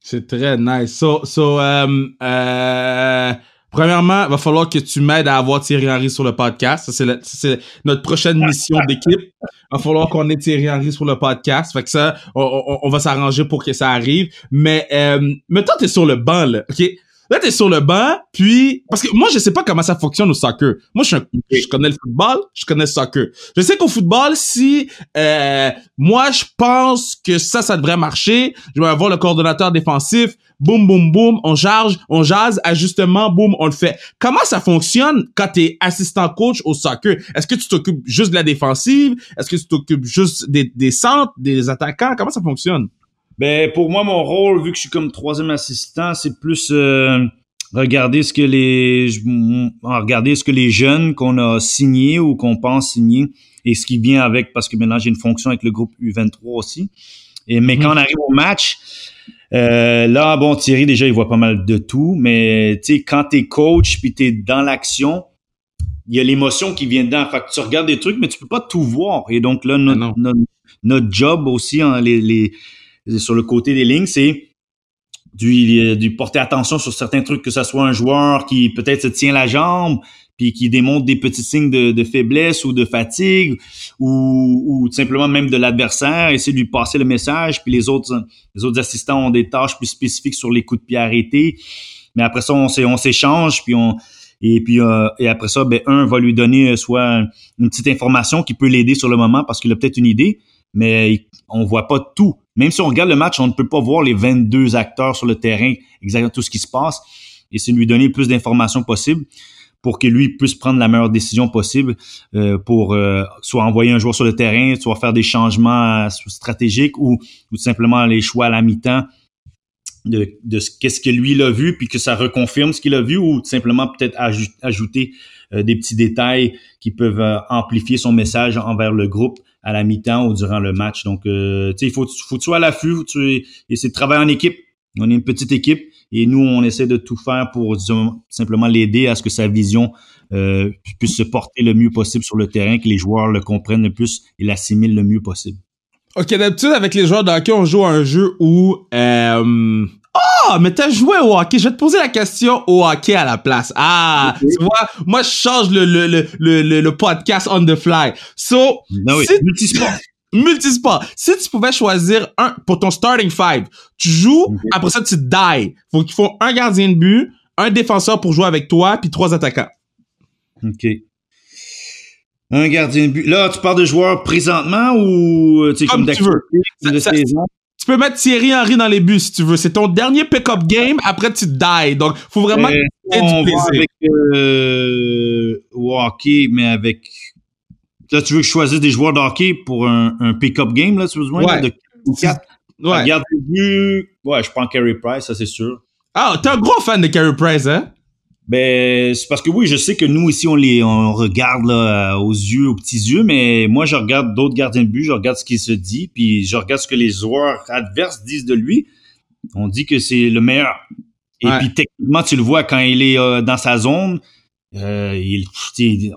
C'est très nice. So, so euh, euh, premièrement, il va falloir que tu m'aides à avoir Thierry Henry sur le podcast. Ça, c'est, notre prochaine mission d'équipe. Il va falloir qu'on ait Thierry Henry sur le podcast. Fait que ça, on, va s'arranger pour que ça arrive. Mais euh, maintenant, t'es sur le banc, là, OK? Là, t'es sur le banc, puis... Parce que moi, je sais pas comment ça fonctionne au soccer. Moi, je, je connais le football, je connais le soccer. Je sais qu'au football, si euh, moi, je pense que ça, ça devrait marcher, je vais avoir le coordonnateur défensif, boum, boum, boum, on charge, on jase, ajustement, boum, on le fait. Comment ça fonctionne quand t'es assistant coach au soccer? Est-ce que tu t'occupes juste de la défensive? Est-ce que tu t'occupes juste des centres, des attaquants? Comment ça fonctionne? Ben pour moi mon rôle vu que je suis comme troisième assistant, c'est plus euh, regarder ce que les regarder ce que les jeunes qu'on a signés ou qu'on pense signer et ce qui vient avec parce que maintenant j'ai une fonction avec le groupe U23 aussi. Et mais mhm. quand on arrive au match, euh, là bon Thierry déjà il voit pas mal de tout, mais tu sais quand t'es coach puis t'es dans l'action, il y a l'émotion qui vient dedans. Fait que tu regardes des trucs mais tu peux pas tout voir. Et donc là notre, ah notre, job aussi hein, les, les sur le côté des lignes, c'est du, du porter attention sur certains trucs, que ce soit un joueur qui peut-être se tient la jambe, puis qui démontre des petits signes de, faiblesse ou de fatigue, ou, ou simplement même de l'adversaire, essayer de lui passer le message, puis les autres, les autres assistants ont des tâches plus spécifiques sur les coups de pied arrêtés. Mais après ça, on s'échange, puis on et puis euh, et après ça, ben un va lui donner soit une petite information qui peut l'aider sur le moment parce qu'il a peut-être une idée, mais on voit pas tout. Même si on regarde le match, on ne peut pas voir les 22 acteurs sur le terrain, exactement tout ce qui se passe. Et c'est lui donner le plus d'informations possible pour que lui puisse prendre la meilleure décision possible euh, pour euh, soit envoyer un joueur sur le terrain, soit faire des changements euh, stratégiques ou, ou simplement les choix à la mi-temps de, de qu'est-ce que lui l'a vu puis que ça reconfirme ce qu'il a vu ou simplement peut-être ajouter des petits détails qui peuvent amplifier son message envers le groupe à la mi-temps ou durant le match. Donc, euh, tu sais, il faut, faut que tu à l'affût, faut tu essayer de travailler en équipe. On est une petite équipe et nous, on essaie de tout faire pour simplement l'aider à ce que sa vision euh, puisse se porter le mieux possible sur le terrain, que les joueurs le comprennent le plus et l'assimilent le mieux possible. Ok, d'habitude, avec les joueurs de hockey, on joue à un jeu où euh, ah, mais t'as joué au hockey. Je vais te poser la question au hockey à la place. Ah, tu vois, moi, je change le, le, le, le, le podcast on the fly. So, ben oui, multisport. *laughs* multisport. Si tu pouvais choisir un, pour ton starting five, tu joues, après ça, tu die. Faut qu'il faut un gardien de but, un défenseur pour jouer avec toi, puis trois attaquants. OK. Un gardien de but. Là, tu parles de joueurs présentement ou, euh, tu sais, comme, comme tu veux tu peux mettre Thierry Henry dans les buts si tu veux. C'est ton dernier pick-up game, après tu die. Donc, faut vraiment euh, on va avec euh, hockey, mais avec. Là, tu veux que je choisisse des joueurs de hockey pour un, un pick-up game, là, tu as besoin ouais. de 4. Ouais. Regarde. Ouais, je prends Carey Price, ça c'est sûr. Ah, t'es un gros fan de Carey Price, hein? Ben, c'est parce que oui, je sais que nous ici on les on regarde là, aux yeux, aux petits yeux, mais moi je regarde d'autres gardiens de but, je regarde ce qu'il se dit, puis je regarde ce que les joueurs adverses disent de lui. On dit que c'est le meilleur. Et puis techniquement, tu le vois quand il est euh, dans sa zone, euh, il,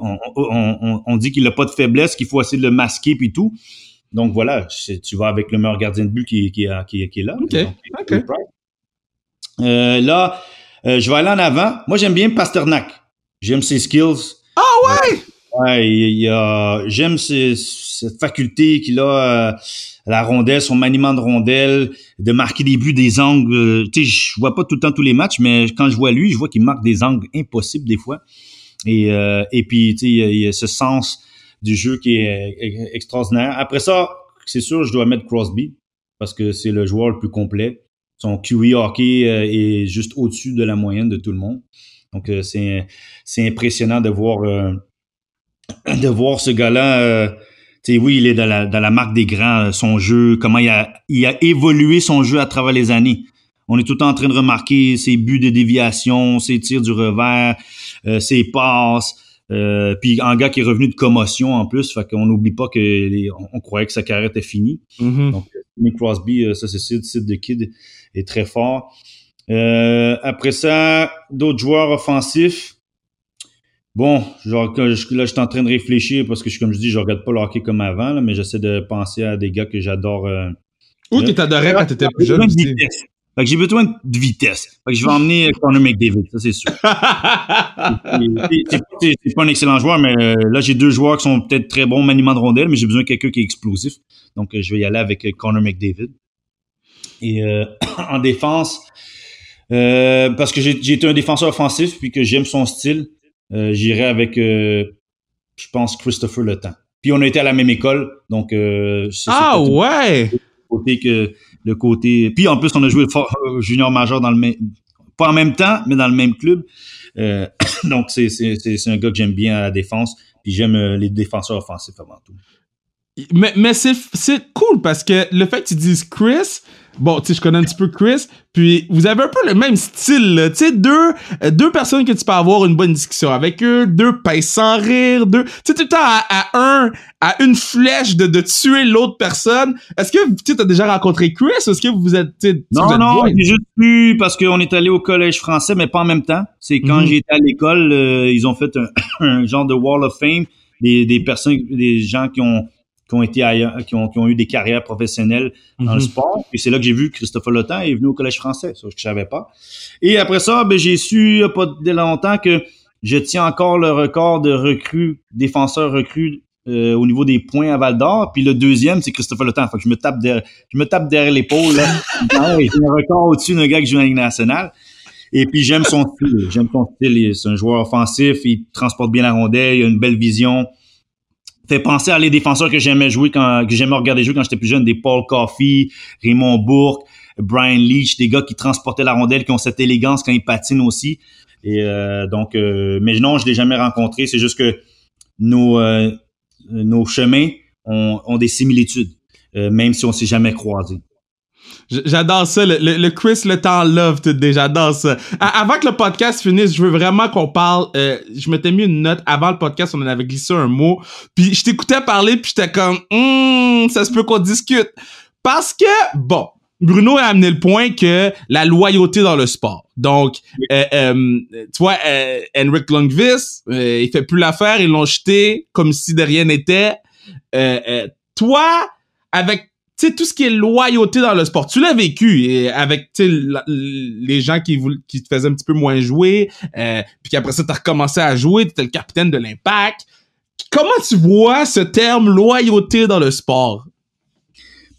on, on, on, dit qu'il n'a pas de faiblesse, qu'il faut essayer de le masquer puis tout. Donc voilà, tu vas avec le meilleur gardien de but qui, qui, qui, qui est là. OK. OK. Euh, là, euh, je vais aller en avant. Moi, j'aime bien Pasternak. J'aime ses skills. Ah ouais! Ouais, il, a, j'aime cette faculté qu'il a à la rondelle, son maniement de rondelle, de marquer des buts, des angles. Tu sais, je vois pas tout le temps tous les matchs, mais quand je vois lui, je vois qu'il marque des angles impossibles des fois. Et, euh, et puis, tu sais, il y a ce sens du jeu qui est extraordinaire. Après ça, c'est sûr, je dois mettre Crosby parce que c'est le joueur le plus complet. Son QE hockey euh, est juste au-dessus de la moyenne de tout le monde. Donc, euh, c'est, c'est impressionnant de voir, euh, *clears throat* de voir ce gars-là. oui, il est dans la, dans la marque des grands, son jeu, comment il a, il a évolué son jeu à travers les années. On est tout le temps en train de remarquer ses buts de déviation, ses tirs du revers, ses passes. Euh, puis un gars qui est revenu de commotion en plus, fait qu'on n'oublie pas que on, croyait que sa carrière était finie. Mm-hmm. Donc Nick Crosby, ça c'est le site de Kid est très fort. Euh, après ça, d'autres joueurs offensifs. Bon, genre, là, je suis en train de réfléchir parce que, comme je dis, je regarde pas le hockey comme avant, mais j'essaie de penser à des gars que j'adore. Euh, Ou que t'adorais quand t'étais plus jeune. Fait que j'ai besoin de vitesse. Fait que je vais *laughs* emmener Connor McDavid, ça c'est sûr. c'est pas un excellent joueur, mais euh, là j'ai deux joueurs qui sont peut-être très bons maniement de rondelle, mais j'ai besoin de quelqu'un qui est explosif. Donc euh, je vais y aller avec Connor McDavid. Et euh, *clears throat* en défense, euh, parce que j'ai été un défenseur offensif puis que j'aime son style, euh, j'irai avec, je pense, Christopher Le Temps. Puis on a été à la même école, donc ah ouais. Côté que le côté. Puis en plus on a joué junior majeur dans le même, pas en même temps, mais dans le même club. *clears throat* donc c'est c'est un gars que j'aime bien à la défense. Puis j'aime les défenseurs offensifs avant tout. Mais, mais c'est cool parce que le fait que tu dises Chris, bon, tu sais, je connais un petit peu Chris, puis vous avez un peu le même style, tu sais, deux, deux personnes que tu peux avoir une bonne discussion avec eux, deux pèsent sans rire, deux, tu sais, tout le temps à, un, à une flèche de, de tuer l'autre personne. Est-ce que, tu as déjà rencontré Chris? Est-ce que vous êtes, Non, non, j'ai juste vu parce qu'on est allé au collège français, mais pas en même temps. C'est quand mhm. j'étais à l'école, euh, ils ont fait un, *coughs* un, genre de Wall of Fame, des, des personnes, des gens qui ont qui ont été ailleurs, qui ont, qui ont eu des carrières professionnelles dans le mhm. sport. Et c'est là que j'ai vu Christophe Lotan est venu au collège français, ça je savais pas. Et après ça, ben, j'ai su pas de longtemps que je tiens encore le record de recrues, défenseurs recrues euh, au niveau des points à Val d'Or. Puis le deuxième, c'est Christophe Lotan. Fait que je me tape derrière, je me tape derrière l'épaule. Là. *laughs* j'ai un record au-dessus d'un gars qui joue en Ligue nationale. Et puis j'aime son style. J'aime son style. C'est un joueur offensif. Il transporte bien la rondelle. Il a une belle vision fait penser à les défenseurs que j'aimais jouer quand regarder jouer quand j'étais plus jeune, des Paul Coffey, Raymond Bourque, Brian Leach, des gars qui transportaient la rondelle, qui ont cette élégance quand ils patinent aussi. Et euh, donc, euh, mais non, je l'ai jamais rencontré. C'est juste que nos euh, chemins ont, ont des similitudes, même si on s'est jamais croisés. J'adore ça, le, le, Chris le temps love tout j'adore ça. avant que le podcast finisse, je veux vraiment qu'on parle. Euh, je m'étais mis une note avant le podcast, on en avait glissé un mot. Puis je t'écoutais parler, puis j'étais comme, hum, ça se peut qu'on discute. Parce que bon, Bruno a amené le point que la loyauté dans le sport. Donc, euh, euh, tu vois, euh, Henrik Lundqvist, il fait plus l'affaire, ils l'ont jeté comme si de rien n'était. toi, avec sais, tout ce qui est loyauté dans le sport, tu l'as vécu avec les gens qui, te faisaient un petit peu moins jouer, euh, puis qu'après ça, t'as recommencé à jouer, t'étais le capitaine de l'impact. Comment tu vois ce terme loyauté dans le sport?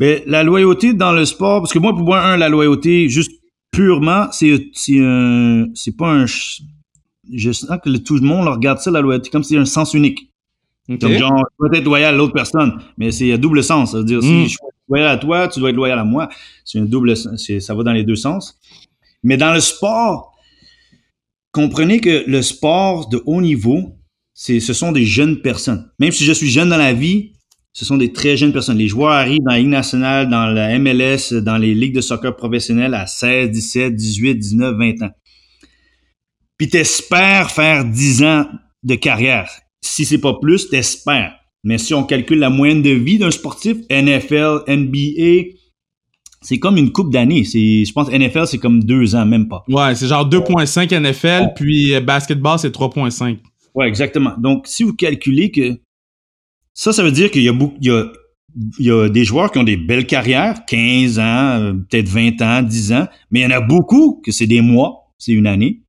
Mais ben, la loyauté dans le sport, parce que moi, pour moi, un, la loyauté, juste purement, c'est un, c'est pas un, je sens que tout le monde regarde ça, la loyauté, comme c'est un sens unique. Donc, genre, peut-être loyal à l'autre personne, mais c'est à double sens. Ça veut dire, si hmm. je suis loyal à toi, tu dois être loyal à moi. C'est double, ça va dans les deux sens. Mais dans le sport, comprenez que le sport de haut niveau, c'est, ce sont des jeunes personnes. Même si je suis jeune dans la vie, ce sont des très jeunes personnes. Les joueurs arrivent dans la Ligue nationale, dans la MLS, dans les ligues de soccer professionnelles à 16, 17, 18, 19, 20 ans. Puis t'espères faire 10 ans de carrière. Si c'est pas plus, t'espères. Mais si on calcule la moyenne de vie d'un sportif, NFL, NBA, c'est comme une coupe d'années. C'est, je pense, NFL, c'est comme deux ans, même pas. Ouais, c'est genre 2.5 NFL, puis euh, basketball, c'est 3.5. Ouais, exactement. Donc, si vous calculez que ça, ça veut dire qu'il y a beaucoup, il y a il y a des joueurs qui ont des belles carrières, 15 ans, peut-être 20 ans, 10 ans, mais il y en a beaucoup que c'est des mois, c'est une année.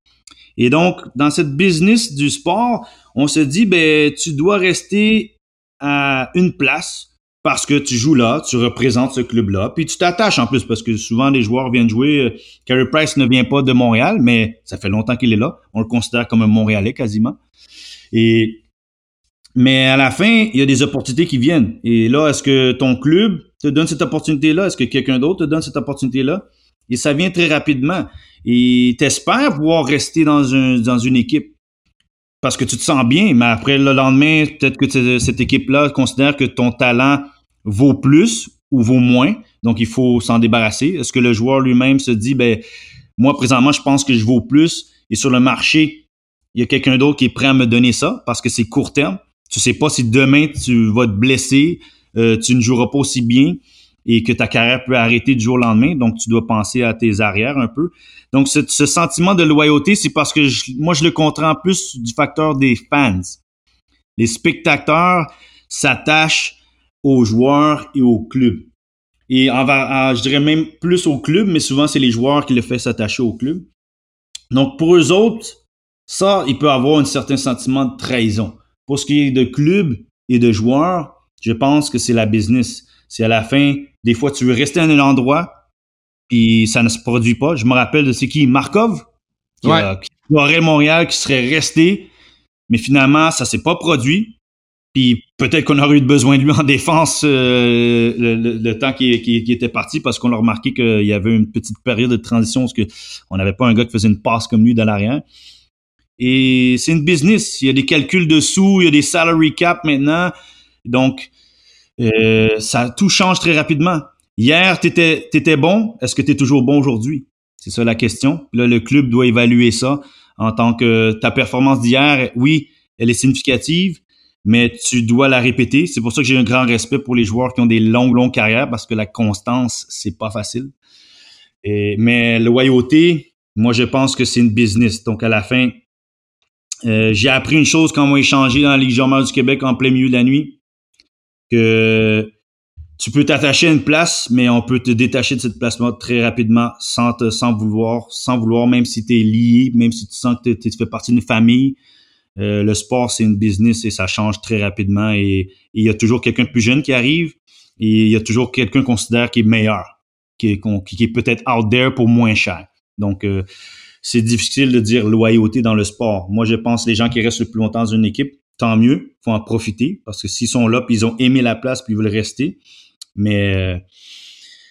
Et donc, dans cette business du sport, on se dit, ben, tu dois rester à une place parce que tu joues là, tu représentes ce club-là, puis tu t'attaches en plus parce que souvent les joueurs viennent jouer. Carey Price ne vient pas de Montréal, mais ça fait longtemps qu'il est là. On le considère comme un Montréalais quasiment. Et mais à la fin, il y a des opportunités qui viennent. Et là, est-ce que ton club te donne cette opportunité-là? Est-ce que quelqu'un d'autre te donne cette opportunité-là? Et ça vient très rapidement. Et t'espères pouvoir rester dans, dans une équipe parce que tu te sens bien, mais après le lendemain, peut-être que cette équipe-là considère que ton talent vaut plus ou vaut moins. Donc, il faut s'en débarrasser. Est-ce que le joueur lui-même se dit, ben, moi, présentement, je pense que je vaux plus et sur le marché, il y a quelqu'un d'autre qui est prêt à me donner ça parce que c'est court terme. Tu sais pas si demain tu vas te blesser, euh, tu ne joueras pas aussi bien et que ta carrière peut arrêter du jour au lendemain. Donc, tu dois penser à tes arrières un peu. Donc, ce, sentiment de loyauté, c'est parce que moi, je le comprends plus du facteur des fans. Les spectateurs s'attachent aux joueurs et au club. Et en, je dirais même plus au club, mais souvent, c'est les joueurs qui le font s'attacher au club. Donc, pour eux autres, ça, il peut avoir un certain sentiment de trahison. Pour ce qui est de club et de joueurs, je pense que c'est la business. C'est à la fin, des fois, tu veux rester à un endroit, puis ça ne se produit pas. Je me rappelle de c'est qui? Markov, qui, aurait Montréal, qui serait resté, mais finalement, ça s'est pas produit. Puis peut-être qu'on aurait eu besoin de lui en *laughs* défense euh, le, temps qui, qui, était parti parce qu'on a remarqué qu'il y avait une petite période de transition parce que on n'avait pas un gars qui faisait une passe comme lui dans l'arrière. Et c'est une business. Il y a des calculs dessous, il y a des salary cap maintenant. Donc, euh, ça tout change très rapidement. Hier, tu étais, bon. Est-ce que tu es toujours bon aujourd'hui? C'est ça la question. Là, le club doit évaluer ça en tant que ta performance d'hier, oui, elle est significative, mais tu dois la répéter. C'est pour ça que j'ai un grand respect pour les joueurs qui ont des longues, longues carrières parce que la constance, c'est pas facile. Et, mais loyauté, moi, je pense que c'est une business. Donc, à la fin, euh, j'ai appris une chose quand on m'a échangé dans la Ligue du Québec en plein milieu de la nuit, que tu peux t'attacher à une place, mais on peut te détacher de cette place-là très rapidement sans te, sans vouloir, sans vouloir, même si tu es lié, même si tu sens que tu fais partie d'une famille. Euh, le sport, c'est une business et ça change très rapidement et il y a toujours quelqu'un de plus jeune qui arrive et il y a toujours quelqu'un qu'on considère qui est meilleur, qui est, qui est peut-être out there pour moins cher. Donc, euh, c'est difficile de dire loyauté dans le sport. Moi, je pense que les gens qui restent le plus longtemps dans une équipe, tant mieux, faut en profiter parce que s'ils sont là, puis ils ont aimé la place, puis ils veulent rester. Mais euh,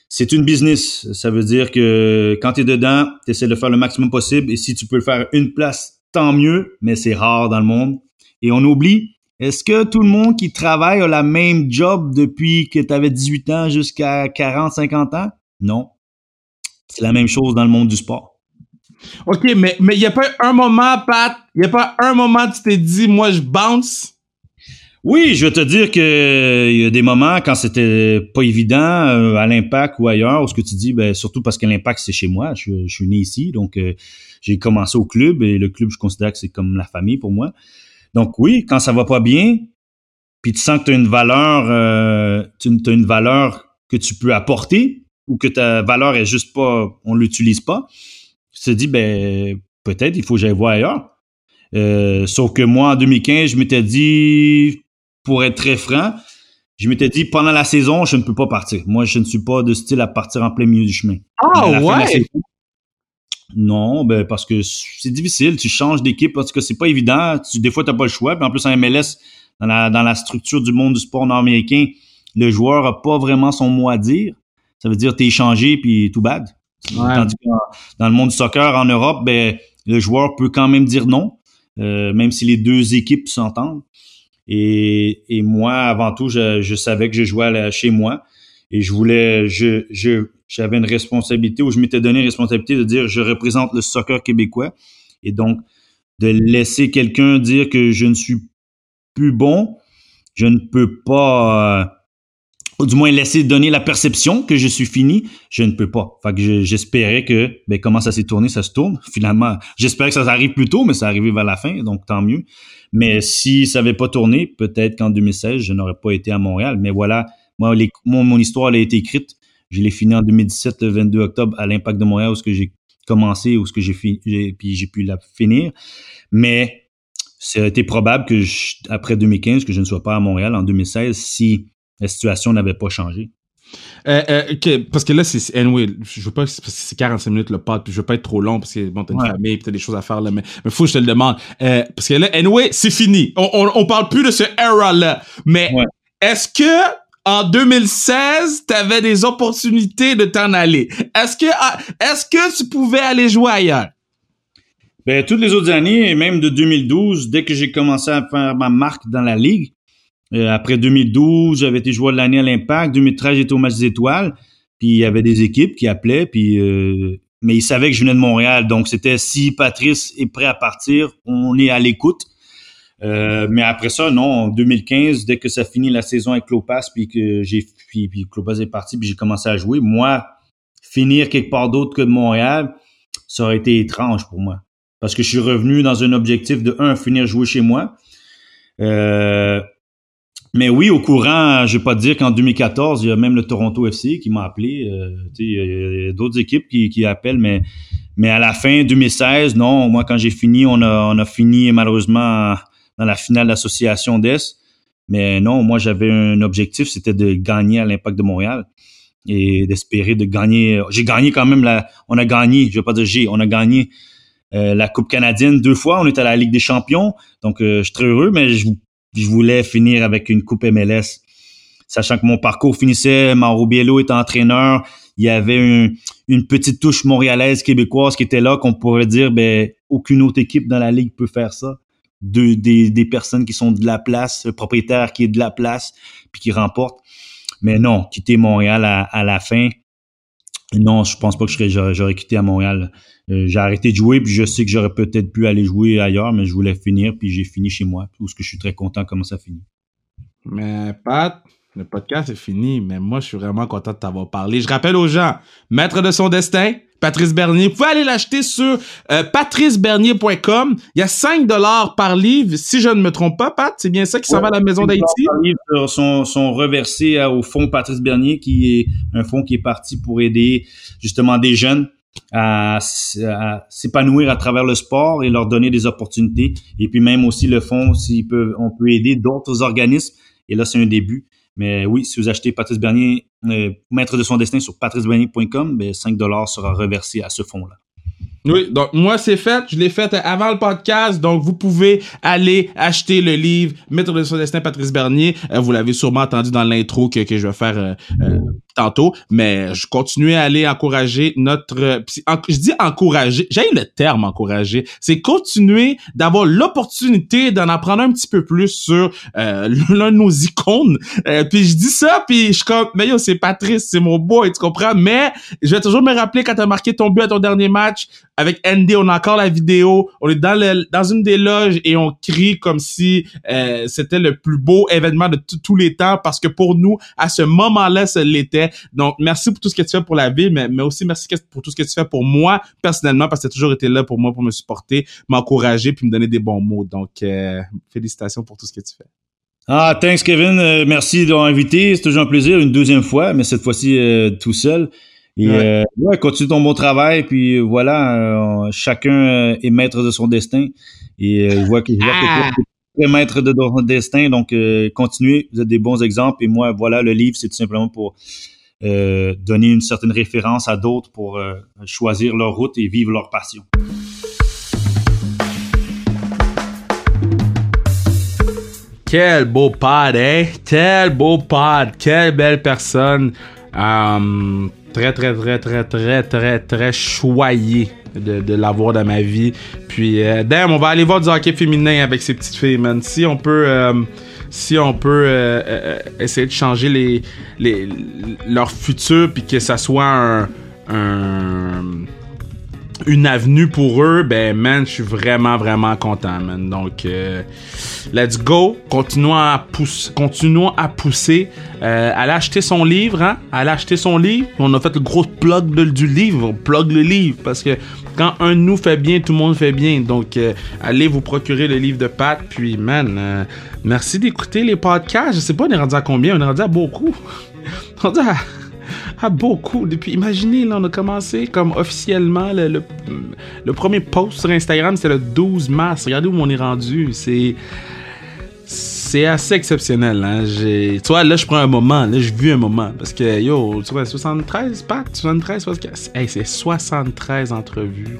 c'est une business. Ça veut dire que quand tu es dedans, tu essaies de faire le maximum possible. Et si tu peux faire une place, tant mieux, mais c'est rare dans le monde. Et on oublie, est-ce que tout le monde qui travaille a la même job depuis que tu avais 18 ans jusqu'à 40, 50 ans? Non. C'est la même chose dans le monde du sport. OK, mais il n'y a pas un moment, Pat, il n'y a pas un moment tu t'es dit, moi, je bounce? Oui, je vais te dire que il y a des moments quand c'était pas évident euh, à l'impact ou ailleurs, où ce que tu dis, ben, surtout parce que l'impact c'est chez moi, je, suis né ici, donc euh, j'ai commencé au club et le club je considère que c'est comme la famille pour moi. Donc oui, quand ça va pas bien, puis tu sens que tu as une valeur, euh, tu as une valeur que tu peux apporter ou que ta valeur est juste pas, on l'utilise pas, tu te dis, ben, peut-être il faut que j'aille voir ailleurs. Euh, sauf que moi, en 2015, je m'étais dit, pour être très franc, je m'étais dit, pendant la saison, je ne peux pas partir. Moi, je ne suis pas de style à partir en plein milieu du chemin. Ah, ouais! non, ben, parce que c'est difficile. Tu changes d'équipe parce que c'est pas évident. des fois, tu n'as pas le choix. Puis en plus, en MLS, dans la, dans la structure du monde du sport nord-américain, le joueur a pas vraiment son mot à dire. Ça veut dire, t'es échangé, puis tout bad. Tandis que dans le monde du soccer en Europe, ben, le joueur peut quand même dire non, euh, même si les deux équipes s'entendent. Et, et, moi, avant tout, je, je savais que je jouais chez moi. Et je voulais, je, je, j'avais une responsabilité ou je m'étais donné une responsabilité de dire je représente le soccer québécois. Et donc de laisser quelqu'un dire que je ne suis plus bon, je ne peux pas euh, ou du moins laisser donner la perception que je suis fini, je ne peux pas. Fait que j'espérais que, ben, comment ça s'est tourné, ça se tourne. *laughs* Finalement, j'espérais que ça arrive plus tôt, mais ça arrivé vers la fin, donc tant mieux. Mais si ça n'avait pas tourné, peut-être qu'en 2016, je n'aurais pas été à Montréal. Mais voilà, Moi, mon, histoire elle a été écrite. Je l'ai fini en 2017, le 22 octobre, à l'Impact de Montréal, où ce que j'ai commencé, où ce que j'ai fini, puis j'ai pu la finir. Mais été probable que après 2015, que je ne sois pas à Montréal en 2016 si la situation n'avait pas changé. Euh, euh, parce que là, c'est anyway, je veux pas, c'est 45 minutes le pod, puis je veux pas être trop long parce que bon, t'as une famille, puis t'as des choses à faire là, mais, mais faut que je te le demande. Euh, parce que là, anyway, c'est fini. On, on, on, parle plus de ce era-là. Mais est-ce que en 2016, t'avais des opportunités de t'en aller? Est-ce que, ah, est-ce que tu pouvais aller jouer ailleurs? Ben, toutes les autres années, et même de 2012, dès que j'ai commencé à faire ma marque dans la ligue, après 2012, j'avais été joueur de l'année à l'Impact. 2013, j'étais au match des étoiles. Puis il y avait des équipes qui appelaient, puis euh, mais ils savaient que je venais de Montréal. Donc c'était si Patrice est prêt à partir, on est à l'écoute. Euh, mais après ça, non, en 2015, dès que ça finit la saison avec Clopas, puis que j'ai puis Clopas est parti, puis j'ai commencé à jouer, moi, finir quelque part d'autre que de Montréal, ça aurait été étrange pour moi. Parce que je suis revenu dans un objectif de un, finir jouer chez moi. Euh, mais oui, au courant, je vais pas te dire qu'en 2014, il y a même le Toronto FC qui m'a appelé. Euh, il y a, d'autres équipes qui, qui appellent, mais mais à la fin 2016, non. Moi, quand j'ai fini, on a on a fini malheureusement dans la finale d'association d'Est. Mais non, moi j'avais un objectif, c'était de gagner à l'Impact de Montréal et d'espérer de gagner. J'ai gagné quand même la. On a gagné. Je vais pas dire j'ai. On a gagné euh, la Coupe canadienne deux fois. On est à la Ligue des Champions. Donc euh, je suis très heureux, mais je je voulais finir avec une coupe MLS. Sachant que mon parcours finissait, Mauro Biello était entraîneur, il y avait une petite touche montréalaise québécoise qui était là, qu'on pourrait dire, ben, aucune autre équipe dans la ligue peut faire ça. De, des, personnes qui sont de la place, le propriétaire qui est de la place, puis qui remporte. Mais non, quitter Montréal à la fin, non, je pense pas que j'aurais quitté à Montréal. Euh, j'ai arrêté de jouer, puis je sais que j'aurais peut-être pu aller jouer ailleurs, mais je voulais finir, puis j'ai fini chez moi, ce que je suis très content comment ça finit. Mais Pat, le podcast est fini, mais moi je suis vraiment content de t'avoir parlé. Je rappelle aux gens, maître de son destin, Patrice Bernier. Vous pouvez aller l'acheter sur euh, patricebernier.com. Il y a 5 dollars par livre, si je ne me trompe pas, Pat. C'est bien ça qui s'en va à la Maison d'Haïti? Les sont, sont reversés au fonds Patrice Bernier, qui est un fonds qui est parti pour aider justement des jeunes à, s'épanouir à travers le sport et leur donner des opportunités. Et puis même aussi le fonds, s'ils peuvent, on peut aider d'autres organismes. Et là, c'est un début. Mais oui, si vous achetez Patrice Bernier, euh, maître de son destin sur patricebernier.com, ben 5 dollars sera reversé à ce fonds-là. Oui, donc moi c'est fait, je l'ai fait avant le podcast, donc vous pouvez aller acheter le livre Maître de son destin Patrice Bernier. Euh, vous l'avez sûrement entendu dans l'intro que, que je vais faire euh, tantôt, mais je continue à aller encourager notre... je dis encourager, j'ai le terme encourager, c'est continuer d'avoir l'opportunité d'en apprendre un petit peu plus sur euh, *laughs* l'un de nos icônes. Euh, puis je dis ça, puis je suis comme, mais yo, c'est Patrice, c'est mon boy, tu comprends? Mais je vais toujours me rappeler quand t'as marqué ton but à ton dernier match, avec Andy, on a encore la vidéo, on est dans le, dans une des loges et on crie comme si euh, c'était le plus beau événement de tous les temps, parce que pour nous, à ce moment-là, ça l'était donc, merci pour tout ce que tu fais pour la ville, mais, mais aussi merci pour tout ce que tu fais pour moi personnellement, parce que tu as toujours été là pour moi, pour me supporter, m'encourager, puis me donner des bons mots. Donc, euh, félicitations pour tout ce que tu fais. Ah, thanks Kevin, euh, merci d'avoir invité. C'est toujours un plaisir, une deuxième fois, mais cette fois-ci euh, tout seul. Et ouais. continue ton bon travail, puis voilà, chacun est maître de son destin. Et je vois que, je vois que tu es maître de ton destin, donc continuez, vous êtes des bons exemples. Et moi, voilà, le livre, c'est tout simplement pour euh, donner une certaine référence à d'autres pour euh, choisir leur route et vivre leur passion. Quel beau pod, hein? Quel beau pod, quelle belle personne. Euh, très, très, très, très, très, très, très choyé de, de l'avoir dans ma vie. Puis, euh, damn, on va aller voir du hockey féminin avec ces petites filles, man. Si on peut si on peut euh, euh, essayer de changer les, leur futur puis que ça soit un, une avenue pour eux, ben man, je suis vraiment vraiment content, man. Donc euh, let's go, continuons à pousser, continuons à pousser. Euh, allez acheter son livre, hein? Allez acheter son livre. On a fait le gros plug du livre, plug le livre parce que quand un nous fait bien, tout le monde fait bien. Donc allez vous procurer le livre de Pat, puis man Merci d'écouter les podcasts. Je sais pas, on est rendu à combien? On est rendu à beaucoup. *laughs* on est rendu à beaucoup. Depuis, imaginez, là, on a commencé comme officiellement le, le, premier post sur Instagram, c'était le 12 mars. Regardez où on est rendu. C'est c'est assez exceptionnel. Hein. Tu vois, là, je prends un moment. Là, je vis un moment. Parce que, yo, tu vois, 73 Pat, 73, 74. Hey, c'est 73 entrevues.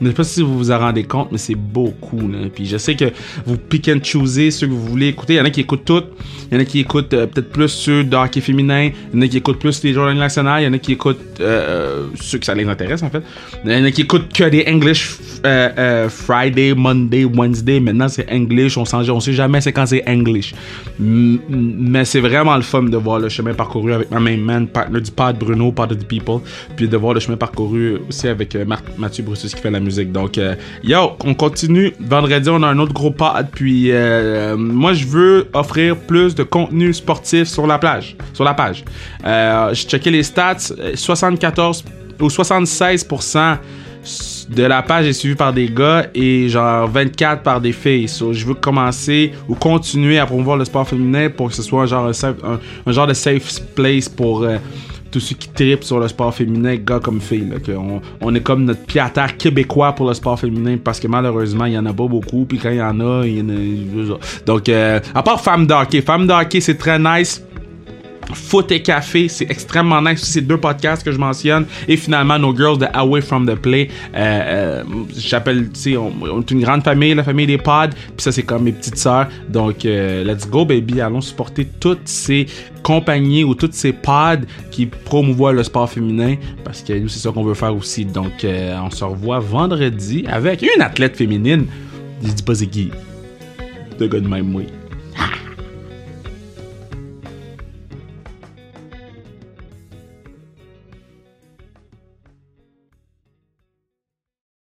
Je ne sais pas si vous vous en rendez compte, mais c'est beaucoup. Puis je sais que vous pick and choosez ceux que vous voulez écouter. Il y en a qui écoutent toutes. Il y en a qui écoutent euh, peut-être plus ceux de hockey féminin. Il y en a qui écoutent plus les joueurs nationaux. Il y en a qui écoutent euh, ceux que ça les intéresse, en fait. Il y en a qui écoutent que des English euh, Friday, Monday, Wednesday. Maintenant, c'est English. On on sait jamais c'est quand c'est English. mais c'est vraiment le fun de voir le chemin parcouru avec ma main man, partner du pod Bruno, part of the people. Puis de voir le chemin parcouru aussi avec Mathieu Brussus qui fait la musique donc, euh, yo, on continue. Vendredi, on a un autre gros pod. Puis, euh, moi, je veux offrir plus de contenu sportif sur la plage, sur la page. Euh, je checké les stats. 74 ou 76% de la page est suivie par des gars et genre 24 par des filles. So, je veux commencer ou continuer à promouvoir le sport féminin pour que ce soit genre, un, genre de safe place pour tous ceux qui tripent sur le sport féminin, gars comme filles. on, est comme notre pied à terre québécois pour le sport féminin parce que malheureusement, il y en a pas beaucoup. Puis quand il y en a, il y en a. Donc, euh, à part femme d'hockey. Femme d'hockey, c'est très nice. Foot et Café, c'est extrêmement nice. C'est deux podcasts que je mentionne. Et finalement, No Girls de Away from the Play. Euh, euh, J'appelle, tu sais, on, est une grande famille, la famille des pods. Puis ça, c'est comme mes petites sœurs. Donc, euh, let's go, baby. Allons supporter toutes ces compagnies ou toutes ces pods qui promouvoient le sport féminin. Parce que nous, c'est ça qu'on veut faire aussi. Donc, euh, on se revoit vendredi avec une athlète féminine. Je dis pas c'est qui. De gars.